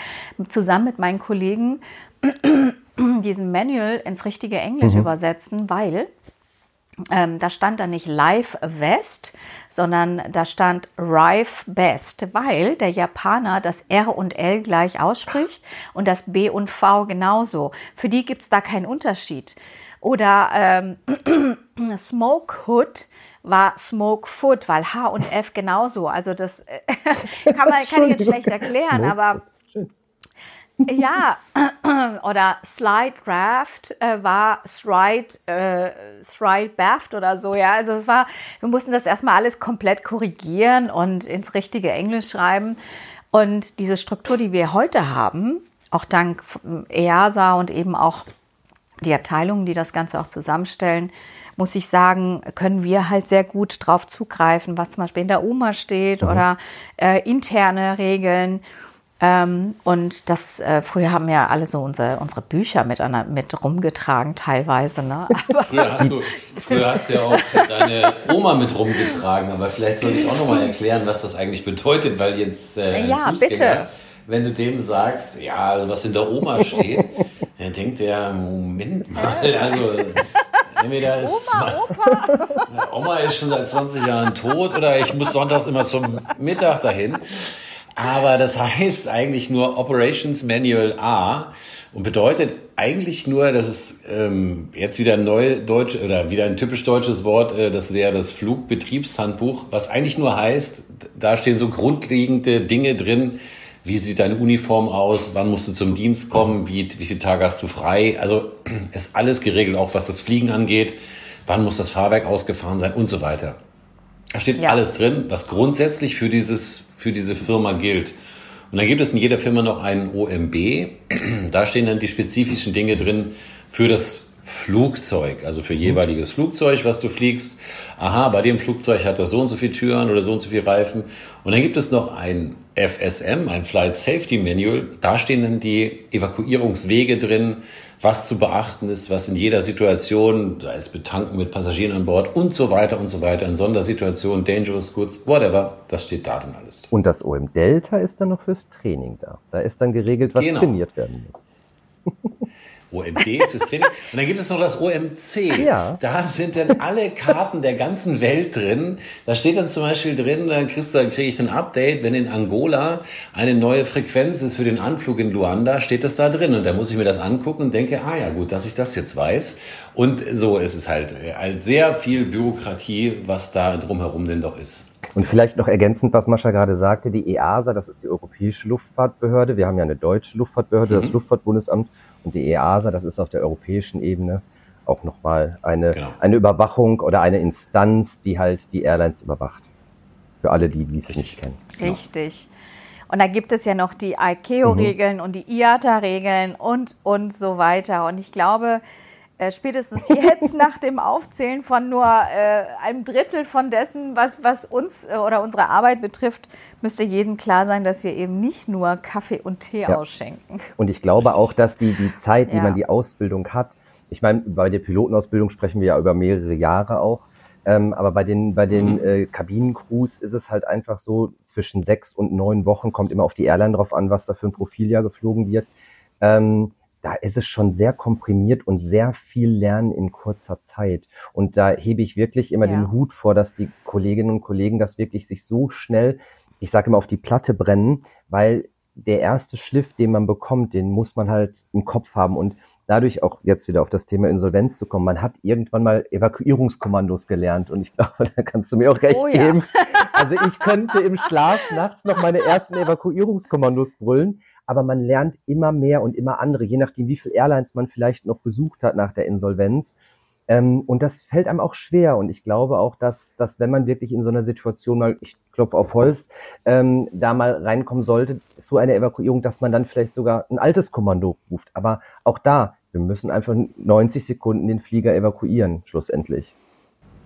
zusammen mit meinen Kollegen (clears throat) diesen Manual ins richtige Englisch mhm. übersetzen, weil ähm, da stand da nicht Live West, sondern da stand Rive Best, weil der Japaner das R und L gleich ausspricht und das B und V genauso. Für die gibt es da keinen Unterschied. Oder ähm, (clears throat) Smoke Hood war Smoke Food, weil H und F genauso. Also das äh, (laughs) kann man kann ich jetzt schlecht erklären, aber ja, (clears throat) oder Slide Draft äh, war Stride, äh, Stride Baft oder so, ja. Also es war, wir mussten das erstmal alles komplett korrigieren und ins richtige Englisch schreiben. Und diese Struktur, die wir heute haben, auch dank EASA und eben auch die Abteilungen, die das Ganze auch zusammenstellen, muss ich sagen, können wir halt sehr gut drauf zugreifen, was zum Beispiel in der UMA steht mhm. oder äh, interne Regeln. Ähm, und das, äh, früher haben ja alle so unsere, unsere Bücher mit, mit rumgetragen, teilweise. Ne? (laughs) früher, hast du, früher hast du ja auch deine Oma mit rumgetragen, aber vielleicht soll ich auch nochmal erklären, was das eigentlich bedeutet, weil jetzt äh, ja, Fußgänger, bitte. wenn du dem sagst, ja, also was in der Oma steht, dann denkt er, Moment mal, (laughs) also entweder ist Oma, Opa. (laughs) Oma ist schon seit 20 Jahren tot oder ich muss sonntags immer zum Mittag dahin. Aber das heißt eigentlich nur Operations Manual A und bedeutet eigentlich nur, dass es ähm, jetzt wieder ein neu deutsch oder wieder ein typisch deutsches Wort, äh, das wäre das Flugbetriebshandbuch, was eigentlich nur heißt, da stehen so grundlegende Dinge drin, wie sieht deine Uniform aus, wann musst du zum Dienst kommen, wie, wie viele Tage hast du frei. Also (clears throat) ist alles geregelt, auch was das Fliegen angeht, wann muss das Fahrwerk ausgefahren sein und so weiter. Da steht ja. alles drin, was grundsätzlich für dieses für diese Firma gilt. Und dann gibt es in jeder Firma noch einen OMB. (clears throat) Da stehen dann die spezifischen Dinge drin für das Flugzeug, also für jeweiliges Flugzeug, was du fliegst. Aha, bei dem Flugzeug hat das so und so viele Türen oder so und so viele Reifen. Und dann gibt es noch ein FSM, ein Flight Safety Manual. Da stehen dann die Evakuierungswege drin, was zu beachten ist, was in jeder Situation, da ist Betanken mit Passagieren an Bord und so weiter und so weiter, in Sondersituationen, Dangerous Goods, whatever, das steht da dann alles. Und das OM Delta ist dann noch fürs Training da. Da ist dann geregelt, was genau. trainiert werden muss. (laughs) OMD ist fürs Training. Und dann gibt es noch das OMC. Ja. Da sind dann alle Karten der ganzen Welt drin. Da steht dann zum Beispiel drin, dann kriegst dann kriege ich ein Update, wenn in Angola eine neue Frequenz ist für den Anflug in Luanda, steht das da drin. Und da muss ich mir das angucken und denke, ah ja, gut, dass ich das jetzt weiß. Und so ist es halt, halt sehr viel Bürokratie, was da drumherum denn doch ist. Und vielleicht noch ergänzend, was Mascha gerade sagte, die EASA, das ist die Europäische Luftfahrtbehörde. Wir haben ja eine deutsche Luftfahrtbehörde, mhm. das Luftfahrtbundesamt. Und die EASA, das ist auf der europäischen Ebene auch nochmal eine, genau. eine Überwachung oder eine Instanz, die halt die Airlines überwacht. Für alle, die, die es nicht kennen. Richtig. Und da gibt es ja noch die ICAO-Regeln mhm. und die IATA-Regeln und, und so weiter. Und ich glaube, äh, spätestens jetzt (laughs) nach dem Aufzählen von nur äh, einem Drittel von dessen, was, was uns äh, oder unsere Arbeit betrifft, müsste jedem klar sein, dass wir eben nicht nur Kaffee und Tee ja. ausschenken. Und ich glaube auch, dass die, die Zeit, die ja. man die Ausbildung hat, ich meine, bei der Pilotenausbildung sprechen wir ja über mehrere Jahre auch, ähm, aber bei den, bei den mhm. äh, Kabinencrews ist es halt einfach so, zwischen sechs und neun Wochen kommt immer auf die Airline drauf an, was da für ein Profiljahr geflogen wird. Ähm, da ist es schon sehr komprimiert und sehr viel Lernen in kurzer Zeit. Und da hebe ich wirklich immer ja. den Hut vor, dass die Kolleginnen und Kollegen das wirklich sich so schnell, ich sage immer, auf die Platte brennen, weil der erste Schliff, den man bekommt, den muss man halt im Kopf haben. Und dadurch auch jetzt wieder auf das Thema Insolvenz zu kommen. Man hat irgendwann mal Evakuierungskommandos gelernt und ich (laughs) glaube, da kannst du mir auch recht oh, geben. Ja. (laughs) Also ich könnte im Schlaf nachts noch meine ersten Evakuierungskommandos brüllen, aber man lernt immer mehr und immer andere, je nachdem, wie viel Airlines man vielleicht noch besucht hat nach der Insolvenz. Ähm, und das fällt einem auch schwer. Und ich glaube auch, dass, dass wenn man wirklich in so einer Situation mal, ich klopfe auf Holz, ähm, da mal reinkommen sollte, so eine Evakuierung, dass man dann vielleicht sogar ein altes Kommando ruft. Aber auch da, wir müssen einfach 90 Sekunden den Flieger evakuieren, schlussendlich.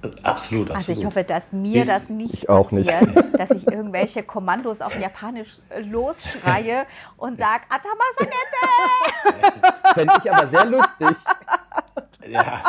Absolut, absolut. Also ich hoffe, dass mir ist, das nicht passiert, nicht. (laughs) dass ich irgendwelche Kommandos auf Japanisch äh, losschreie und sage, Atamasanete! Fände ich aber sehr lustig. (laughs) Ja.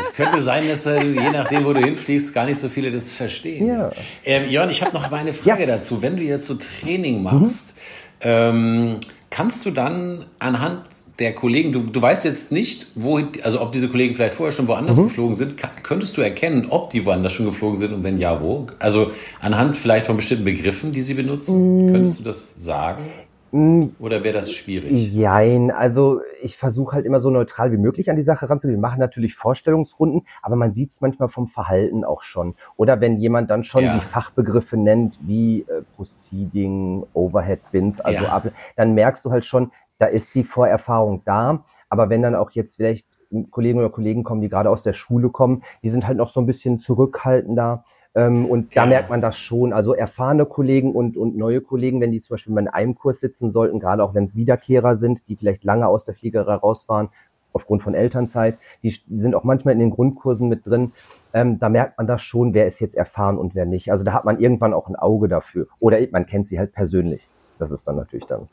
Es könnte sein, dass äh, je nachdem, wo du hinfliegst, gar nicht so viele das verstehen. Ja. Ähm, Jörn, ich habe noch mal eine Frage ja. dazu. Wenn du jetzt so Training machst, mhm. ähm, kannst du dann anhand der Kollegen, du, du weißt jetzt nicht, wo, also ob diese Kollegen vielleicht vorher schon woanders mhm. geflogen sind, könntest du erkennen, ob die woanders schon geflogen sind und wenn ja, wo? Also anhand vielleicht von bestimmten Begriffen, die sie benutzen, mhm. könntest du das sagen? Mm. Oder wäre das schwierig? Jein, also ich versuche halt immer so neutral wie möglich an die Sache ranzugehen. Wir machen natürlich Vorstellungsrunden, aber man sieht es manchmal vom Verhalten auch schon. Oder wenn jemand dann schon ja. die Fachbegriffe nennt, wie äh, Proceeding, Overhead Bins, also ja. ab, dann merkst du halt schon, da ist die Vorerfahrung da. Aber wenn dann auch jetzt vielleicht Kollegen oder Kollegen kommen, die gerade aus der Schule kommen, die sind halt noch so ein bisschen zurückhaltender. Ähm, und da ja. merkt man das schon. Also erfahrene Kollegen und, und neue Kollegen, wenn die zum Beispiel mal in einem Kurs sitzen sollten, gerade auch wenn es Wiederkehrer sind, die vielleicht lange aus der Fliegerei raus waren, aufgrund von Elternzeit, die, die sind auch manchmal in den Grundkursen mit drin. Ähm, da merkt man das schon, wer ist jetzt erfahren und wer nicht. Also da hat man irgendwann auch ein Auge dafür. Oder man kennt sie halt persönlich. Das ist dann natürlich dann.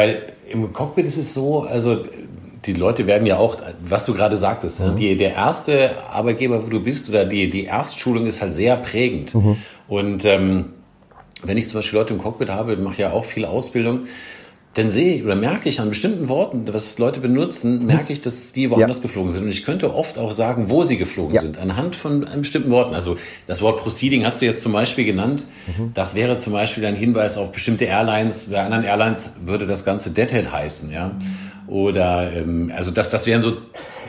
Weil im Cockpit ist es so, also die Leute werden ja auch, was du gerade sagtest, mhm. die, der erste Arbeitgeber, wo du bist, oder die, die Erstschulung ist halt sehr prägend. Mhm. Und ähm, wenn ich zum Beispiel Leute im Cockpit habe, mache ja auch viel Ausbildung, dann sehe ich oder merke ich an bestimmten Worten, was Leute benutzen, merke ich, dass die woanders ja. geflogen sind. Und ich könnte oft auch sagen, wo sie geflogen ja. sind, anhand von bestimmten Worten. Also das Wort Proceeding hast du jetzt zum Beispiel genannt. Mhm. Das wäre zum Beispiel ein Hinweis auf bestimmte Airlines. Bei anderen Airlines würde das Ganze Deadhead heißen, ja. Oder ähm, also das, das wären so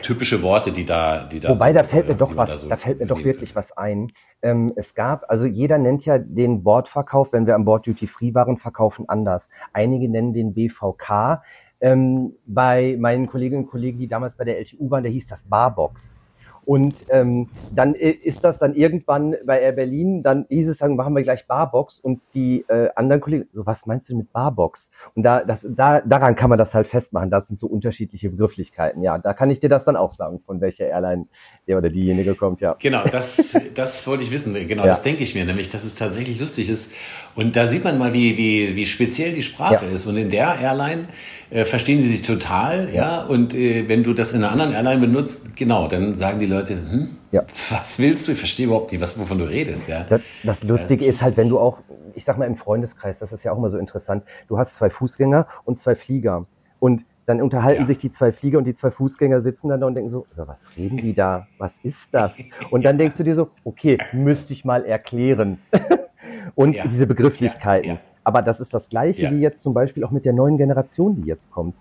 typische Worte, die da, die da. Wobei so, da fällt mir doch was, da, so da, fällt mir doch wirklich was ein. Ähm, es gab, also jeder nennt ja den Bordverkauf, wenn wir am Bord Duty Free waren, verkaufen anders. Einige nennen den BVK. Ähm, bei meinen Kolleginnen und Kollegen, die damals bei der LTU waren, der hieß das Barbox. Und ähm, dann ist das dann irgendwann bei Air Berlin, dann hieß es, dann machen wir gleich Barbox und die äh, anderen Kollegen, so was meinst du mit Barbox? Und da, das, da, daran kann man das halt festmachen. Das sind so unterschiedliche Begrifflichkeiten. Ja, da kann ich dir das dann auch sagen, von welcher Airline der oder diejenige kommt, ja. Genau, das, (laughs) das wollte ich wissen. Genau, ja. das denke ich mir, nämlich, dass es tatsächlich lustig ist. Und da sieht man mal, wie, wie, wie speziell die Sprache ja. ist. Und in der Airline äh, verstehen die sich total, ja. Und äh, wenn du das in einer anderen Airline benutzt, genau, dann sagen die Leute, hm, ja. was willst du? Ich verstehe überhaupt nicht, was, wovon du redest, ja. Das, das Lustige das ist halt, wenn du auch, ich sag mal im Freundeskreis, das ist ja auch immer so interessant, du hast zwei Fußgänger und zwei Flieger. Und dann unterhalten ja. sich die zwei Flieger und die zwei Fußgänger sitzen dann da und denken so, was reden die da? Was ist das? Und dann (laughs) denkst du dir so, okay, müsste ich mal erklären. (laughs) und diese Begrifflichkeiten. Ja. Aber das ist das Gleiche wie jetzt zum Beispiel auch mit der neuen Generation, die jetzt kommt.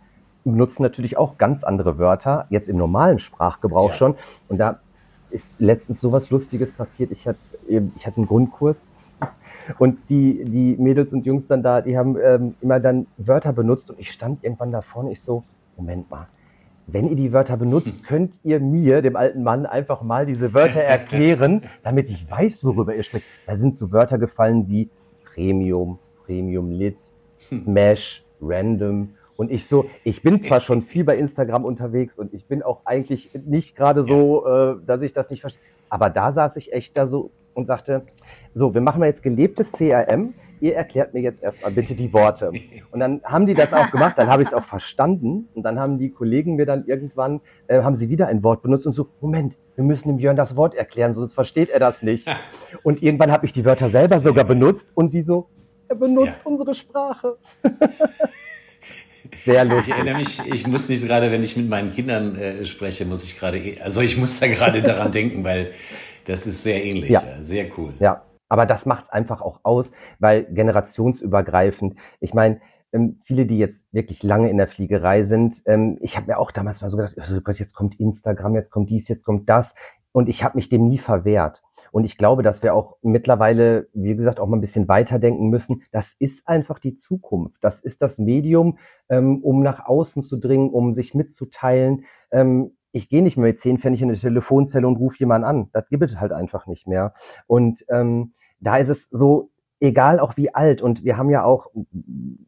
Wir benutzen natürlich auch ganz andere Wörter, jetzt im normalen Sprachgebrauch schon. Und da ist letztens sowas Lustiges passiert. Ich hatte, ich hatte einen Grundkurs und die, die Mädels und Jungs dann da, die haben ähm, immer dann Wörter benutzt und ich stand irgendwann da vorne, ich so, Moment mal, wenn ihr die Wörter benutzt, (laughs) könnt ihr mir, dem alten Mann, einfach mal diese Wörter erklären, (laughs) damit ich weiß, worüber ihr spricht. Da sind so Wörter gefallen wie Premium, Premium Lit, Mesh, Random. Und ich so, ich bin zwar schon viel bei Instagram unterwegs und ich bin auch eigentlich nicht gerade so, äh, dass ich das nicht verstehe. Aber da saß ich echt da so und sagte, so, wir machen mal jetzt gelebtes CRM. Ihr erklärt mir jetzt erstmal bitte die Worte. Und dann haben die das auch gemacht, dann habe ich es auch verstanden. Und dann haben die Kollegen mir dann irgendwann, äh, haben sie wieder ein Wort benutzt und so, Moment, wir müssen dem Björn das Wort erklären, sonst versteht er das nicht. (laughs) Und irgendwann habe ich die Wörter selber sogar benutzt und die so, er benutzt ja. unsere Sprache. (laughs) Sehr lustig. Ich erinnere mich, ich muss nicht gerade, wenn ich mit meinen Kindern äh, spreche, muss ich gerade, also ich muss da gerade (laughs) daran denken, weil das ist sehr ähnlich, ja. sehr cool. Ja, aber das macht es einfach auch aus, weil generationsübergreifend, ich meine, ähm, viele, die jetzt wirklich lange in der Fliegerei sind, ähm, ich habe mir auch damals mal so gedacht, oh Gott, jetzt kommt Instagram, jetzt kommt dies, jetzt kommt das. Und ich habe mich dem nie verwehrt. Und ich glaube, dass wir auch mittlerweile, wie gesagt, auch mal ein bisschen weiterdenken müssen. Das ist einfach die Zukunft. Das ist das Medium, ähm, um nach außen zu dringen, um sich mitzuteilen. Ähm, ich gehe nicht mehr mit zehn Pfennig in eine Telefonzelle und rufe jemanden an. Das gibt es halt einfach nicht mehr. Und ähm, da ist es so, egal auch wie alt, und wir haben ja auch,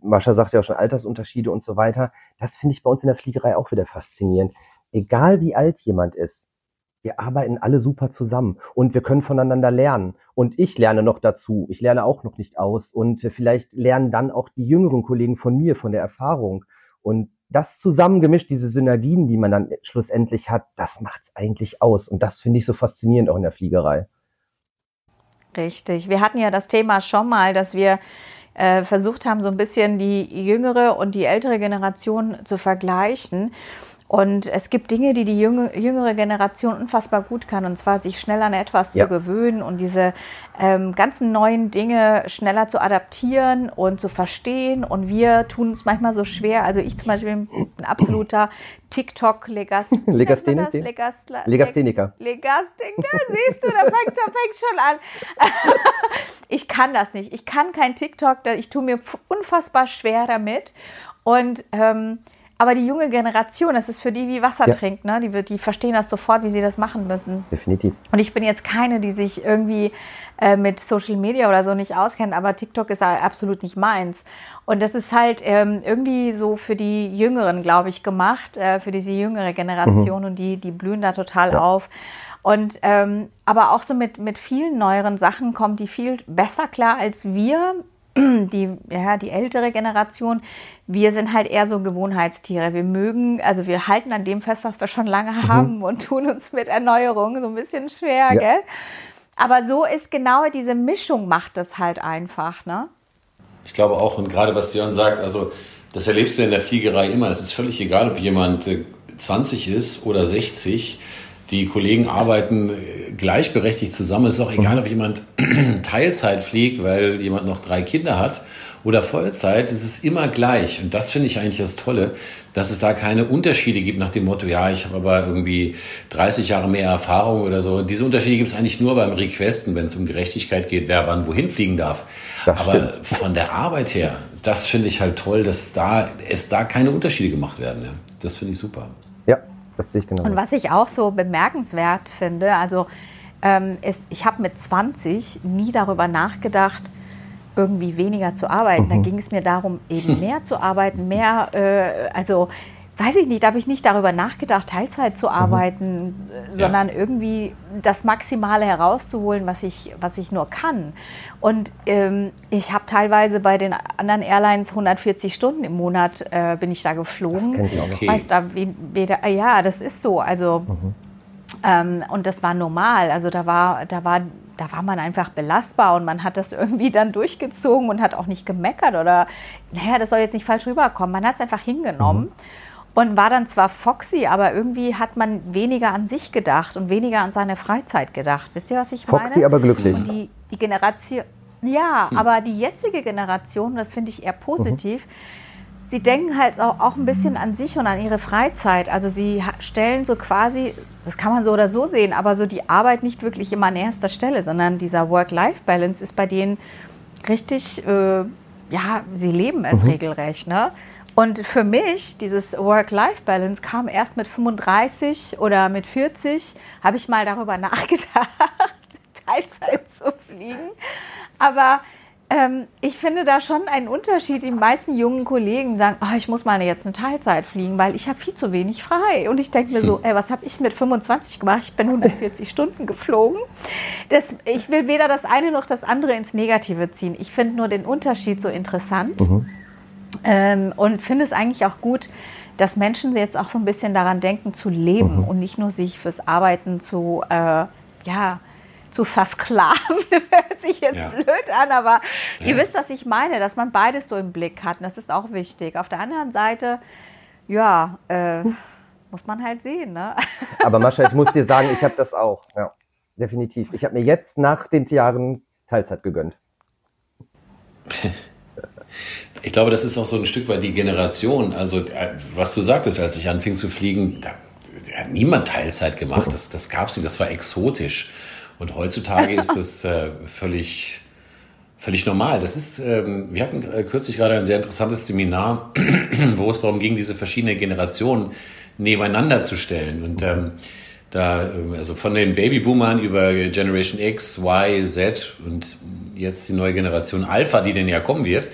Mascha sagt ja auch schon Altersunterschiede und so weiter, das finde ich bei uns in der Fliegerei auch wieder faszinierend. Egal wie alt jemand ist, wir arbeiten alle super zusammen und wir können voneinander lernen. Und ich lerne noch dazu. Ich lerne auch noch nicht aus. Und vielleicht lernen dann auch die jüngeren Kollegen von mir, von der Erfahrung. Und das zusammengemischt, diese Synergien, die man dann schlussendlich hat, das macht's eigentlich aus. Und das finde ich so faszinierend auch in der Fliegerei. Richtig. Wir hatten ja das Thema schon mal, dass wir äh, versucht haben, so ein bisschen die jüngere und die ältere Generation zu vergleichen. Und es gibt Dinge, die die jüngere Generation unfassbar gut kann, und zwar sich schnell an etwas ja. zu gewöhnen und diese ähm, ganzen neuen Dinge schneller zu adaptieren und zu verstehen. Und wir tun es manchmal so schwer. Also ich zum Beispiel bin ein absoluter (clears throat) TikTok-Legastheniker. (laughs) Legastheniker. Siehst du, da fängt es schon an. (laughs) ich kann das nicht. Ich kann kein TikTok. Ich tue mir unfassbar schwer damit. Und ähm, aber die junge Generation, das ist für die wie Wasser ja. trinkt, ne? Die, die verstehen das sofort, wie sie das machen müssen. Definitiv. Und ich bin jetzt keine, die sich irgendwie äh, mit Social Media oder so nicht auskennt, aber TikTok ist absolut nicht meins. Und das ist halt ähm, irgendwie so für die Jüngeren, glaube ich, gemacht, äh, für diese jüngere Generation mhm. und die, die blühen da total ja. auf. Und ähm, aber auch so mit, mit vielen neueren Sachen kommt die viel besser klar als wir (clears throat) die, ja, die ältere Generation, wir sind halt eher so Gewohnheitstiere. Wir mögen, also wir halten an dem fest, was wir schon lange mhm. haben und tun uns mit Erneuerung so ein bisschen schwer, ja. gell? Aber so ist genau diese Mischung macht es halt einfach, ne? Ich glaube auch, und gerade was Dion sagt, also das erlebst du in der Fliegerei immer. Es ist völlig egal, ob jemand 20 äh, ist oder 60 die Kollegen arbeiten äh, gleichberechtigt zusammen. Es ist auch egal, ob jemand (clears throat) Teilzeit fliegt, weil jemand noch drei Kinder hat oder Vollzeit. Es ist immer gleich. Und das finde ich eigentlich das Tolle, dass es da keine Unterschiede gibt nach dem Motto, ja, ich habe aber irgendwie 30 Jahre mehr Erfahrung oder so. Diese Unterschiede gibt es eigentlich nur beim Requesten, wenn es um Gerechtigkeit geht, wer wann wohin fliegen darf. Aber von der Arbeit her, das finde ich halt toll, dass da, es da keine Unterschiede gemacht werden. Ja. Das finde ich super. Das sehe ich genau. Und was ich auch so bemerkenswert finde, also ähm, ist, ich habe mit 20 nie darüber nachgedacht, irgendwie weniger zu arbeiten. Mhm. Da ging es mir darum, eben (laughs) mehr zu arbeiten, mehr, äh, also weiß ich nicht, da habe ich nicht darüber nachgedacht, Teilzeit zu mhm. arbeiten, mhm. sondern ja. irgendwie das Maximale herauszuholen, was ich, was ich nur kann. Und ähm, ich habe teilweise bei den anderen Airlines 140 Stunden im Monat äh, bin ich da geflogen. Das okay. Weiß da weder, ja, das ist so. Also mhm. ähm, und das war normal. Also da war, da war da war man einfach belastbar und man hat das (laughs) irgendwie dann durchgezogen und hat auch nicht gemeckert oder, naja, das soll jetzt nicht falsch rüberkommen. Man hat es einfach hingenommen. Mhm und war dann zwar foxy, aber irgendwie hat man weniger an sich gedacht und weniger an seine Freizeit gedacht. Wisst ihr, was ich meine? Foxy, aber glücklich. Und die, die Generation, ja, hm. aber die jetzige Generation, das finde ich eher positiv, mhm. sie denken halt auch, auch ein bisschen an sich und an ihre Freizeit. Also sie stellen so quasi, das kann man so oder so sehen, aber so die Arbeit nicht wirklich immer an erster Stelle, sondern dieser Work-Life-Balance ist bei denen richtig, äh, ja, sie leben es mhm. regelrecht, ne? Und für mich, dieses Work-Life-Balance kam erst mit 35 oder mit 40, habe ich mal darüber (laughs) nachgedacht, Teilzeit zu fliegen. Aber ähm, ich finde da schon einen Unterschied. Die meisten jungen Kollegen sagen, oh, ich muss mal jetzt eine Teilzeit fliegen, weil ich habe viel zu wenig frei. Und ich denke mir so, ey, was habe ich mit 25 gemacht? Ich bin 140 Stunden geflogen. Das, ich will weder das eine noch das andere ins Negative ziehen. Ich finde nur den Unterschied so interessant. Mhm. Ähm, und finde es eigentlich auch gut, dass Menschen jetzt auch so ein bisschen daran denken, zu leben mhm. und nicht nur sich fürs Arbeiten zu, äh, ja, zu versklaven. (laughs) Hört sich jetzt ja. blöd an, aber ja. ihr wisst, was ich meine, dass man beides so im Blick hat. Und das ist auch wichtig. Auf der anderen Seite, ja, äh, muss man halt sehen. Ne? (laughs) Aber Mascha, ich muss dir sagen, ich habe das auch. Ja, definitiv. Ich habe mir jetzt nach den Jahren Teilzeit gegönnt. (laughs) Ich glaube, das ist auch so ein Stück weit die Generation. Also, äh, was du sagtest, als ich anfing zu fliegen, da, hat niemand Teilzeit gemacht. Das, das gab es nicht, das war exotisch. Und heutzutage ist (laughs) es äh, völlig, völlig normal. Das ist, ähm, wir hatten äh, kürzlich gerade ein sehr interessantes Seminar, (clears throat) wo es darum ging, diese verschiedenen Generationen nebeneinander zu stellen. Und ähm, da, ähm, also von den Babyboomern über Generation X, Y, Z und jetzt die neue Generation Alpha, die denn ja kommen wird,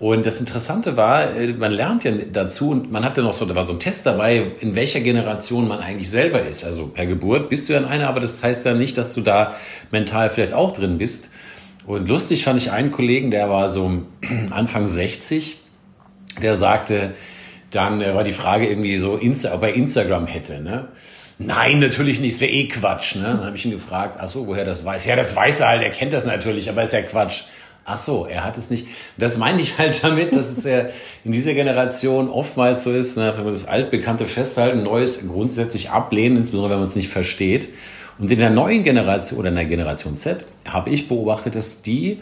und das Interessante war, äh, man lernt ja dazu und man hatte noch so, da war so ein Test dabei, in welcher Generation man eigentlich selber ist. Also per Geburt bist du ja in einer, aber das heißt ja nicht, dass du da mental vielleicht auch drin bist. Und lustig fand ich einen Kollegen, der war so (clears throat) Anfang 60, der sagte, dann war die Frage irgendwie so, Insta, ob er Instagram hätte. Ne? Nein, natürlich nicht, es wäre eh Quatsch. Ne? Dann habe ich ihn gefragt, ach so, woher das weiß. Ja, das weiß er halt, er kennt das natürlich, aber ist ja Quatsch. Ach so, er hat es nicht. Das meine ich halt damit, dass es ja in dieser Generation oftmals so ist, ne, das Altbekannte festhalten, Neues grundsätzlich ablehnen, insbesondere wenn man es nicht versteht. Und in der neuen Generation oder in der Generation Z habe ich beobachtet, dass die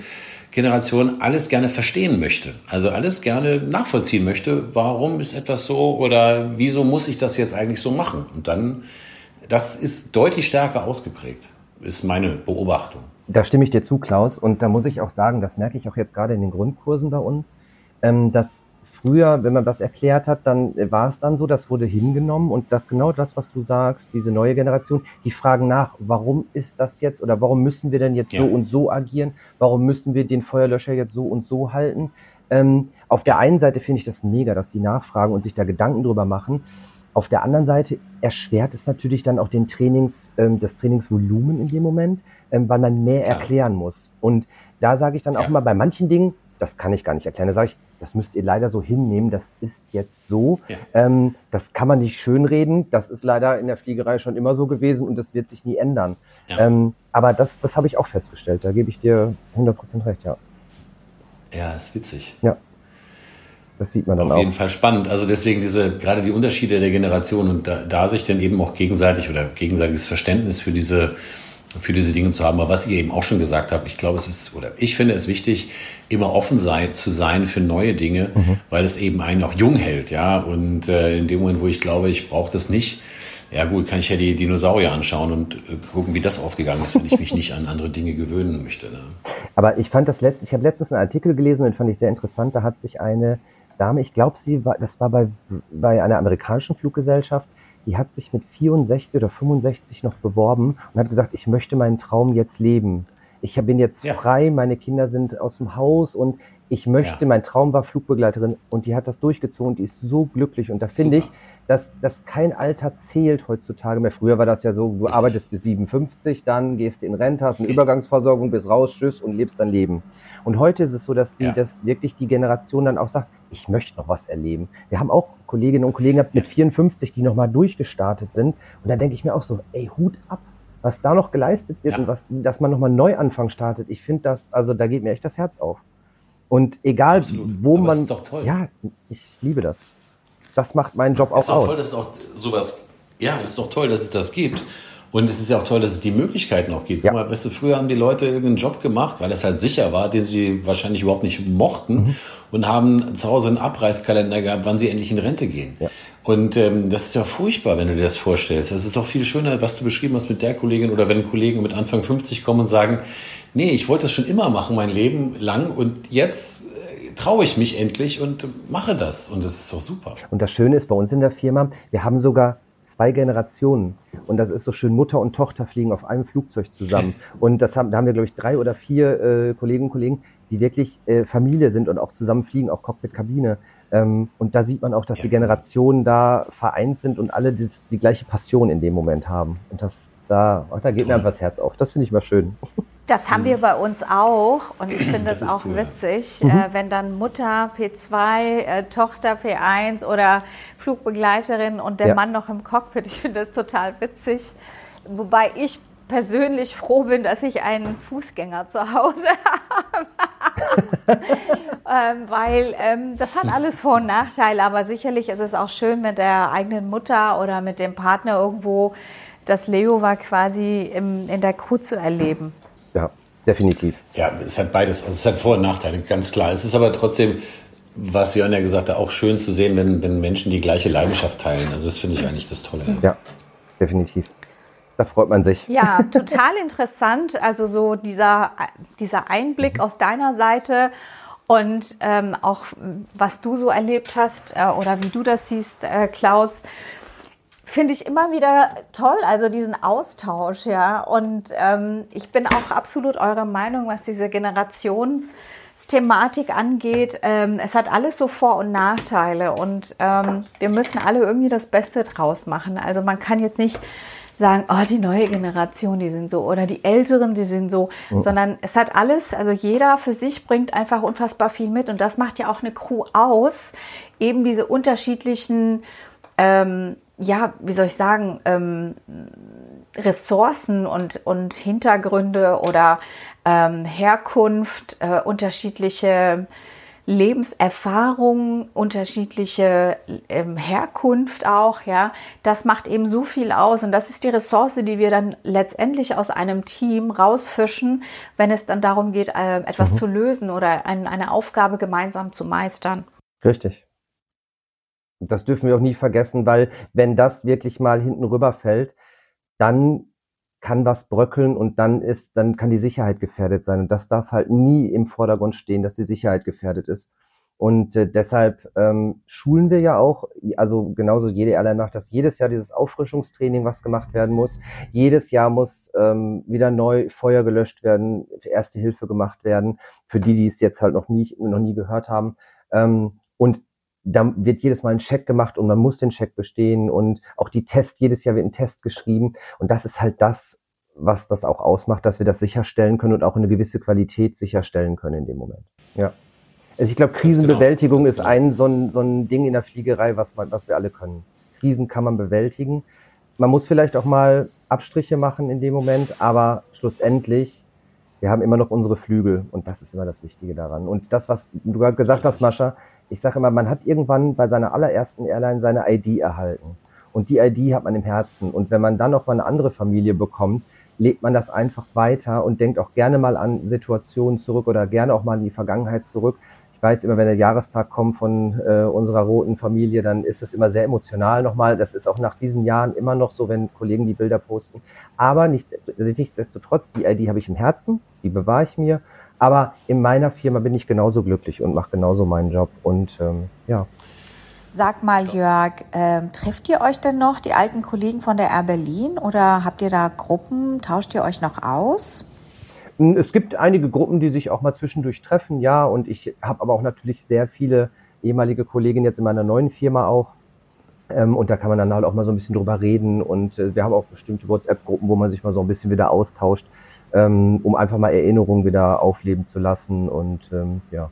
Generation alles gerne verstehen möchte. Also alles gerne nachvollziehen möchte. Warum ist etwas so oder wieso muss ich das jetzt eigentlich so machen? Und dann, das ist deutlich stärker ausgeprägt, ist meine Beobachtung. Da stimme ich dir zu, Klaus. Und da muss ich auch sagen, das merke ich auch jetzt gerade in den Grundkursen bei uns, ähm, dass früher, wenn man das erklärt hat, dann war es dann so, das wurde hingenommen und das genau das, was du sagst, diese neue Generation, die fragen nach, warum ist das jetzt oder warum müssen wir denn jetzt ja. so und so agieren? Warum müssen wir den Feuerlöscher jetzt so und so halten? Ähm, auf der einen Seite finde ich das mega, dass die nachfragen und sich da Gedanken drüber machen. Auf der anderen Seite erschwert es natürlich dann auch den Trainings, ähm, das Trainingsvolumen in dem Moment, ähm, weil man mehr ja. erklären muss. Und da sage ich dann auch ja. mal, bei manchen Dingen das kann ich gar nicht erklären. Da sage ich, das müsst ihr leider so hinnehmen, das ist jetzt so. Ja. Ähm, das kann man nicht schönreden, das ist leider in der Fliegerei schon immer so gewesen und das wird sich nie ändern. Ja. Ähm, aber das, das habe ich auch festgestellt, da gebe ich dir 100% recht, ja. Ja, ist witzig. Ja. Das sieht man dann Auf auch. Auf jeden Fall spannend. Also deswegen diese, gerade die Unterschiede der Generation und da, da sich dann eben auch gegenseitig oder gegenseitiges Verständnis für diese, für diese Dinge zu haben. Aber was ihr eben auch schon gesagt habt, ich glaube, es ist, oder ich finde es wichtig, immer offen sei, zu sein für neue Dinge, mhm. weil es eben einen auch jung hält, ja. Und äh, in dem Moment, wo ich glaube, ich brauche das nicht, ja gut, kann ich ja die Dinosaurier anschauen und äh, gucken, wie das ausgegangen ist, wenn ich mich nicht an andere Dinge gewöhnen möchte. Ne? Aber ich fand das letzte, ich habe letztens einen Artikel gelesen und den fand ich sehr interessant. Da hat sich eine Dame, ich glaube, sie war, das war bei, bei einer amerikanischen Fluggesellschaft, die hat sich mit 64 oder 65 noch beworben und hat gesagt, ich möchte meinen Traum jetzt leben. Ich bin jetzt ja. frei, meine Kinder sind aus dem Haus und ich möchte, ja. mein Traum war Flugbegleiterin und die hat das durchgezogen, die ist so glücklich und da finde ich, dass, dass kein Alter zählt heutzutage mehr. Früher war das ja so, du Richtig. arbeitest bis 57, dann gehst du in Rente, hast eine Übergangsversorgung, bist raus, tschüss und lebst dein Leben. Und heute ist es so, dass die, ja. dass wirklich die Generation dann auch sagt, ich möchte noch was erleben. Wir haben auch Kolleginnen und Kollegen mit 54, die nochmal durchgestartet sind. Und da denke ich mir auch so, ey, Hut ab, was da noch geleistet wird ja. und was, dass man nochmal Neuanfang startet. Ich finde das, also da geht mir echt das Herz auf. Und egal, Absolut. wo Aber man. Das ist doch toll. Ja, ich liebe das. Das macht meinen Job auch aus. ist auch toll, dass es auch sowas, ja, das ist doch toll, dass es das gibt. Und es ist ja auch toll, dass es die Möglichkeiten auch gibt. Ja. Guck mal, weißt du, früher haben die Leute irgendeinen Job gemacht, weil es halt sicher war, den sie wahrscheinlich überhaupt nicht mochten mhm. und haben zu Hause einen Abreißkalender gehabt, wann sie endlich in Rente gehen. Ja. Und ähm, das ist ja furchtbar, wenn du dir das vorstellst. Es ist doch viel schöner, was du beschrieben hast mit der Kollegin oder wenn Kollegen mit Anfang 50 kommen und sagen, nee, ich wollte das schon immer machen, mein Leben lang und jetzt äh, traue ich mich endlich und mache das. Und das ist doch super. Und das Schöne ist bei uns in der Firma, wir haben sogar zwei Generationen. Und das ist so schön, Mutter und Tochter fliegen auf einem Flugzeug zusammen. (laughs) Und das haben, da haben wir, glaube ich, drei oder vier äh, Kolleginnen und Kollegen, die wirklich äh, Familie sind und auch zusammen fliegen, auch Cockpit-Kabine. Ähm, und da sieht man auch, dass ja. die Generationen da vereint sind und alle das, die gleiche Passion in dem Moment haben. Und das, da, da geht mir einfach das Herz auf. Das finde ich mal schön. (laughs) Das haben wir bei uns auch und ich (clears throat) finde das, das auch cool. witzig, mhm. äh, wenn dann Mutter P2, äh, Tochter P1 oder Flugbegleiterin und der ja. Mann noch im Cockpit. Ich finde das total witzig. Wobei ich persönlich froh bin, dass ich einen Fußgänger zu Hause (laughs) habe. ähm, weil ähm, das hat alles Vor- und Nachteile, aber sicherlich ist es auch schön mit der eigenen Mutter oder mit dem Partner irgendwo das Leo war quasi im, in der Crew zu erleben definitiv. Ja, es hat beides, also es hat Vor- und Nachteile, ganz klar. Es ist aber trotzdem, was Jörn ja gesagt hat, auch schön zu sehen, wenn, wenn Menschen die gleiche Leidenschaft teilen. Also das finde ich eigentlich das Tolle. Ja, definitiv. Da freut man sich. Ja, total (laughs) interessant. Also so dieser, dieser Einblick mhm. aus deiner Seite und ähm, auch was du so erlebt hast äh, oder wie du das siehst, äh, Klaus finde ich immer wieder toll, also diesen Austausch, ja. Und ähm, ich bin auch absolut eurer Meinung, was diese Generationsthematik angeht. Ähm, es hat alles so Vor- und Nachteile und ähm, wir müssen alle irgendwie das Beste draus machen. Also man kann jetzt nicht sagen, oh, die neue Generation, die sind so, oder die Älteren, die sind so, mhm. sondern es hat alles, also jeder für sich bringt einfach unfassbar viel mit und das macht ja auch eine Crew aus, eben diese unterschiedlichen ähm, ja, wie soll ich sagen, ähm, Ressourcen und, und Hintergründe oder ähm, Herkunft, äh, unterschiedliche Lebenserfahrungen, unterschiedliche ähm, Herkunft auch, ja, das macht eben so viel aus und das ist die Ressource, die wir dann letztendlich aus einem Team rausfischen, wenn es dann darum geht, äh, etwas mhm. zu lösen oder ein, eine Aufgabe gemeinsam zu meistern. Richtig. Das dürfen wir auch nie vergessen, weil wenn das wirklich mal hinten rüberfällt, dann kann was bröckeln und dann ist, dann kann die Sicherheit gefährdet sein. Und das darf halt nie im Vordergrund stehen, dass die Sicherheit gefährdet ist. Und äh, deshalb ähm, schulen wir ja auch, also genauso jede Airline macht das jedes Jahr dieses Auffrischungstraining, was gemacht werden muss. Jedes Jahr muss ähm, wieder neu Feuer gelöscht werden, erste Hilfe gemacht werden, für die, die es jetzt halt noch nie, noch nie gehört haben. Ähm, und da wird jedes Mal ein Check gemacht und man muss den Check bestehen und auch die Test, jedes Jahr wird ein Test geschrieben und das ist halt das, was das auch ausmacht, dass wir das sicherstellen können und auch eine gewisse Qualität sicherstellen können in dem Moment. Ja. Also ich glaube, genau, Krisenbewältigung genau, ist ein so, ein so ein Ding in der Fliegerei, was, man, was wir alle können. Krisen kann man bewältigen. Man muss vielleicht auch mal Abstriche machen in dem Moment, aber schlussendlich, wir haben immer noch unsere Flügel und das ist immer das Wichtige daran. Und das, was du gerade gesagt hast, Mascha, ich sage immer, man hat irgendwann bei seiner allerersten Airline seine ID erhalten. Und die ID hat man im Herzen. Und wenn man dann noch mal eine andere Familie bekommt, legt man das einfach weiter und denkt auch gerne mal an Situationen zurück oder gerne auch mal in die Vergangenheit zurück. Ich weiß immer, wenn der Jahrestag kommt von äh, unserer roten Familie, dann ist das immer sehr emotional nochmal. Das ist auch nach diesen Jahren immer noch so, wenn Kollegen die Bilder posten. Aber nicht, nichtsdestotrotz, die ID habe ich im Herzen, die bewahre ich mir. Aber in meiner Firma bin ich genauso glücklich und mache genauso meinen Job. Und ähm, ja. Sag mal, Jörg, ähm, trifft ihr euch denn noch, die alten Kollegen von der Air Berlin, oder habt ihr da Gruppen? Tauscht ihr euch noch aus? Hm, es gibt einige Gruppen, die sich auch mal zwischendurch treffen, ja. Und ich habe aber auch natürlich sehr viele ehemalige Kolleginnen jetzt in meiner neuen Firma auch. Ähm, und da kann man dann halt auch mal so ein bisschen drüber reden. Und äh, wir haben auch bestimmte WhatsApp-Gruppen, wo man sich mal so ein bisschen wieder austauscht, ähm, um einfach mal Erinnerungen wieder aufleben zu lassen. Und ähm, ja,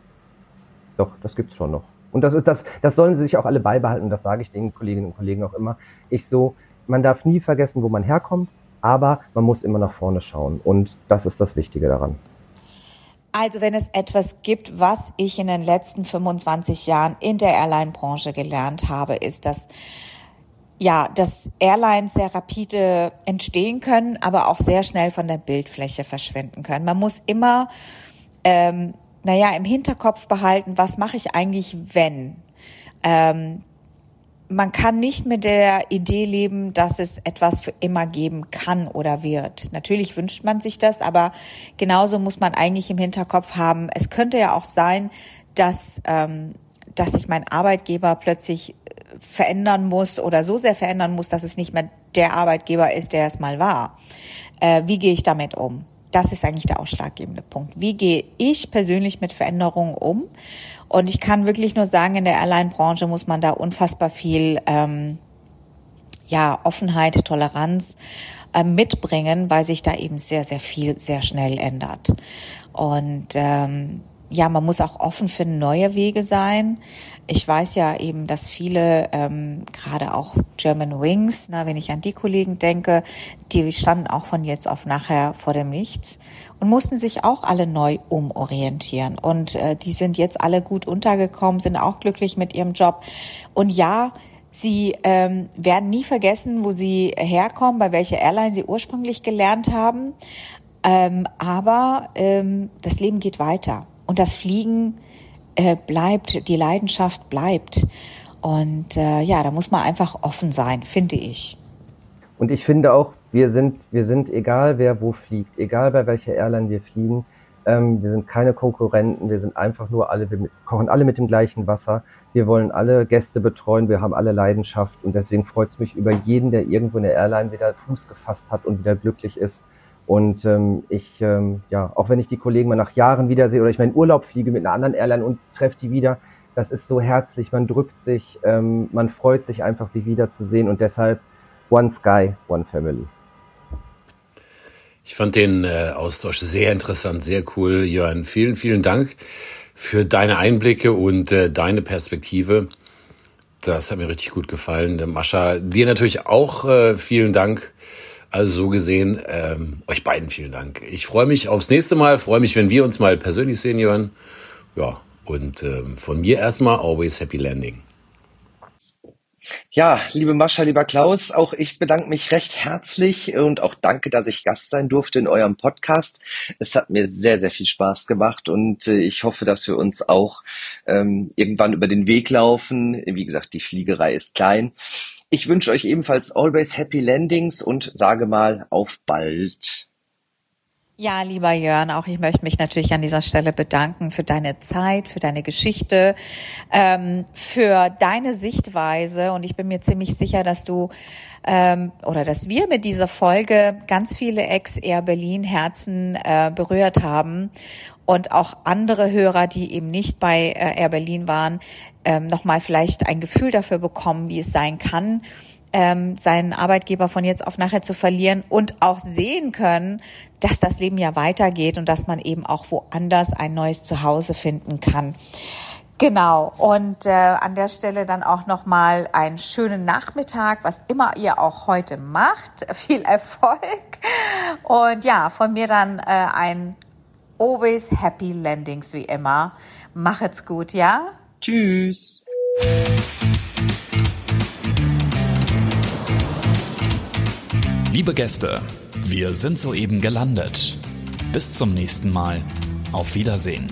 doch, das gibt's schon noch. Und das ist das, das sollen sie sich auch alle beibehalten. Das sage ich den Kolleginnen und Kollegen auch immer. Ich so, man darf nie vergessen, wo man herkommt, aber man muss immer nach vorne schauen. Und das ist das Wichtige daran. Also wenn es etwas gibt, was ich in den letzten 25 Jahren in der Airline-Branche gelernt habe, ist, dass ja, dass Airlines sehr rapide entstehen können, aber auch sehr schnell von der Bildfläche verschwinden können. Man muss immer ähm, naja, im Hinterkopf behalten, was mache ich eigentlich, wenn? Ähm, man kann nicht mit der Idee leben, dass es etwas für immer geben kann oder wird. Natürlich wünscht man sich das, aber genauso muss man eigentlich im Hinterkopf haben, es könnte ja auch sein, dass, ähm, dass sich mein Arbeitgeber plötzlich verändern muss oder so sehr verändern muss, dass es nicht mehr der Arbeitgeber ist, der es mal war. Äh, wie gehe ich damit um? das ist eigentlich der ausschlaggebende Punkt. Wie gehe ich persönlich mit Veränderungen um? Und ich kann wirklich nur sagen, in der Airline-Branche muss man da unfassbar viel ähm, ja, Offenheit, Toleranz äh, mitbringen, weil sich da eben sehr, sehr viel sehr schnell ändert. Und ähm, ja, man muss auch offen für neue Wege sein. Ich weiß ja eben, dass viele, ähm, gerade auch German Wings, na, wenn ich an die Kollegen denke, die standen auch von jetzt auf nachher vor dem Nichts und mussten sich auch alle neu umorientieren. Und äh, die sind jetzt alle gut untergekommen, sind auch glücklich mit ihrem Job. Und ja, Sie ähm, werden nie vergessen, wo sie herkommen, bei welcher Airline sie ursprünglich gelernt haben. Ähm, aber ähm, das Leben geht weiter. Und das Fliegen äh, bleibt, die Leidenschaft bleibt. Und äh, ja, da muss man einfach offen sein, finde ich. Und ich finde auch, wir sind, wir sind egal wer wo fliegt, egal bei welcher Airline wir fliegen, ähm, wir sind keine Konkurrenten, wir sind einfach nur alle, wir kochen alle mit dem gleichen Wasser. Wir wollen alle Gäste betreuen, wir haben alle Leidenschaft und deswegen freut es mich über jeden, der irgendwo in der Airline wieder Fuß gefasst hat und wieder glücklich ist und ähm, ich, ähm, ja, auch wenn ich die Kollegen mal nach Jahren wiedersehe oder ich meinen Urlaub fliege mit einer anderen Airline und treffe die wieder, das ist so herzlich, man drückt sich, ähm, man freut sich einfach, sie wiederzusehen und deshalb One Sky, One Family. Ich fand den äh, Austausch sehr interessant, sehr cool, Jörn. Vielen, vielen Dank für deine Einblicke und äh, deine Perspektive. Das hat mir richtig gut gefallen. Mascha, dir natürlich auch äh, vielen Dank also so gesehen, ähm, euch beiden vielen Dank. Ich freue mich aufs nächste Mal, freue mich, wenn wir uns mal persönlich sehen, Jörn. Ja, und ähm, von mir erstmal always happy landing. Ja, liebe Mascha, lieber Klaus, auch ich bedanke mich recht herzlich und auch danke, dass ich Gast sein durfte in eurem Podcast. Es hat mir sehr, sehr viel Spaß gemacht und äh, ich hoffe, dass wir uns auch ähm, irgendwann über den Weg laufen. Wie gesagt, die Fliegerei ist klein. Ich wünsche euch ebenfalls always happy landings und sage mal auf bald. Ja, lieber Jörn, auch ich möchte mich natürlich an dieser Stelle bedanken für deine Zeit, für deine Geschichte, ähm, für deine Sichtweise. Und ich bin mir ziemlich sicher, dass du ähm, oder dass wir mit dieser Folge ganz viele Ex-Air Berlin Herzen äh, berührt haben und auch andere Hörer, die eben nicht bei äh, Air Berlin waren, ähm, nochmal vielleicht ein Gefühl dafür bekommen, wie es sein kann, ähm, seinen Arbeitgeber von jetzt auf nachher zu verlieren und auch sehen können, dass das Leben ja weitergeht und dass man eben auch woanders ein neues Zuhause finden kann. Genau. Und äh, an der Stelle dann auch nochmal einen schönen Nachmittag, was immer ihr auch heute macht. (laughs) Viel Erfolg. Und ja, von mir dann äh, ein always happy landings wie immer. Machet's gut, ja? Tschüss. Liebe Gäste, wir sind soeben gelandet. Bis zum nächsten Mal. Auf Wiedersehen.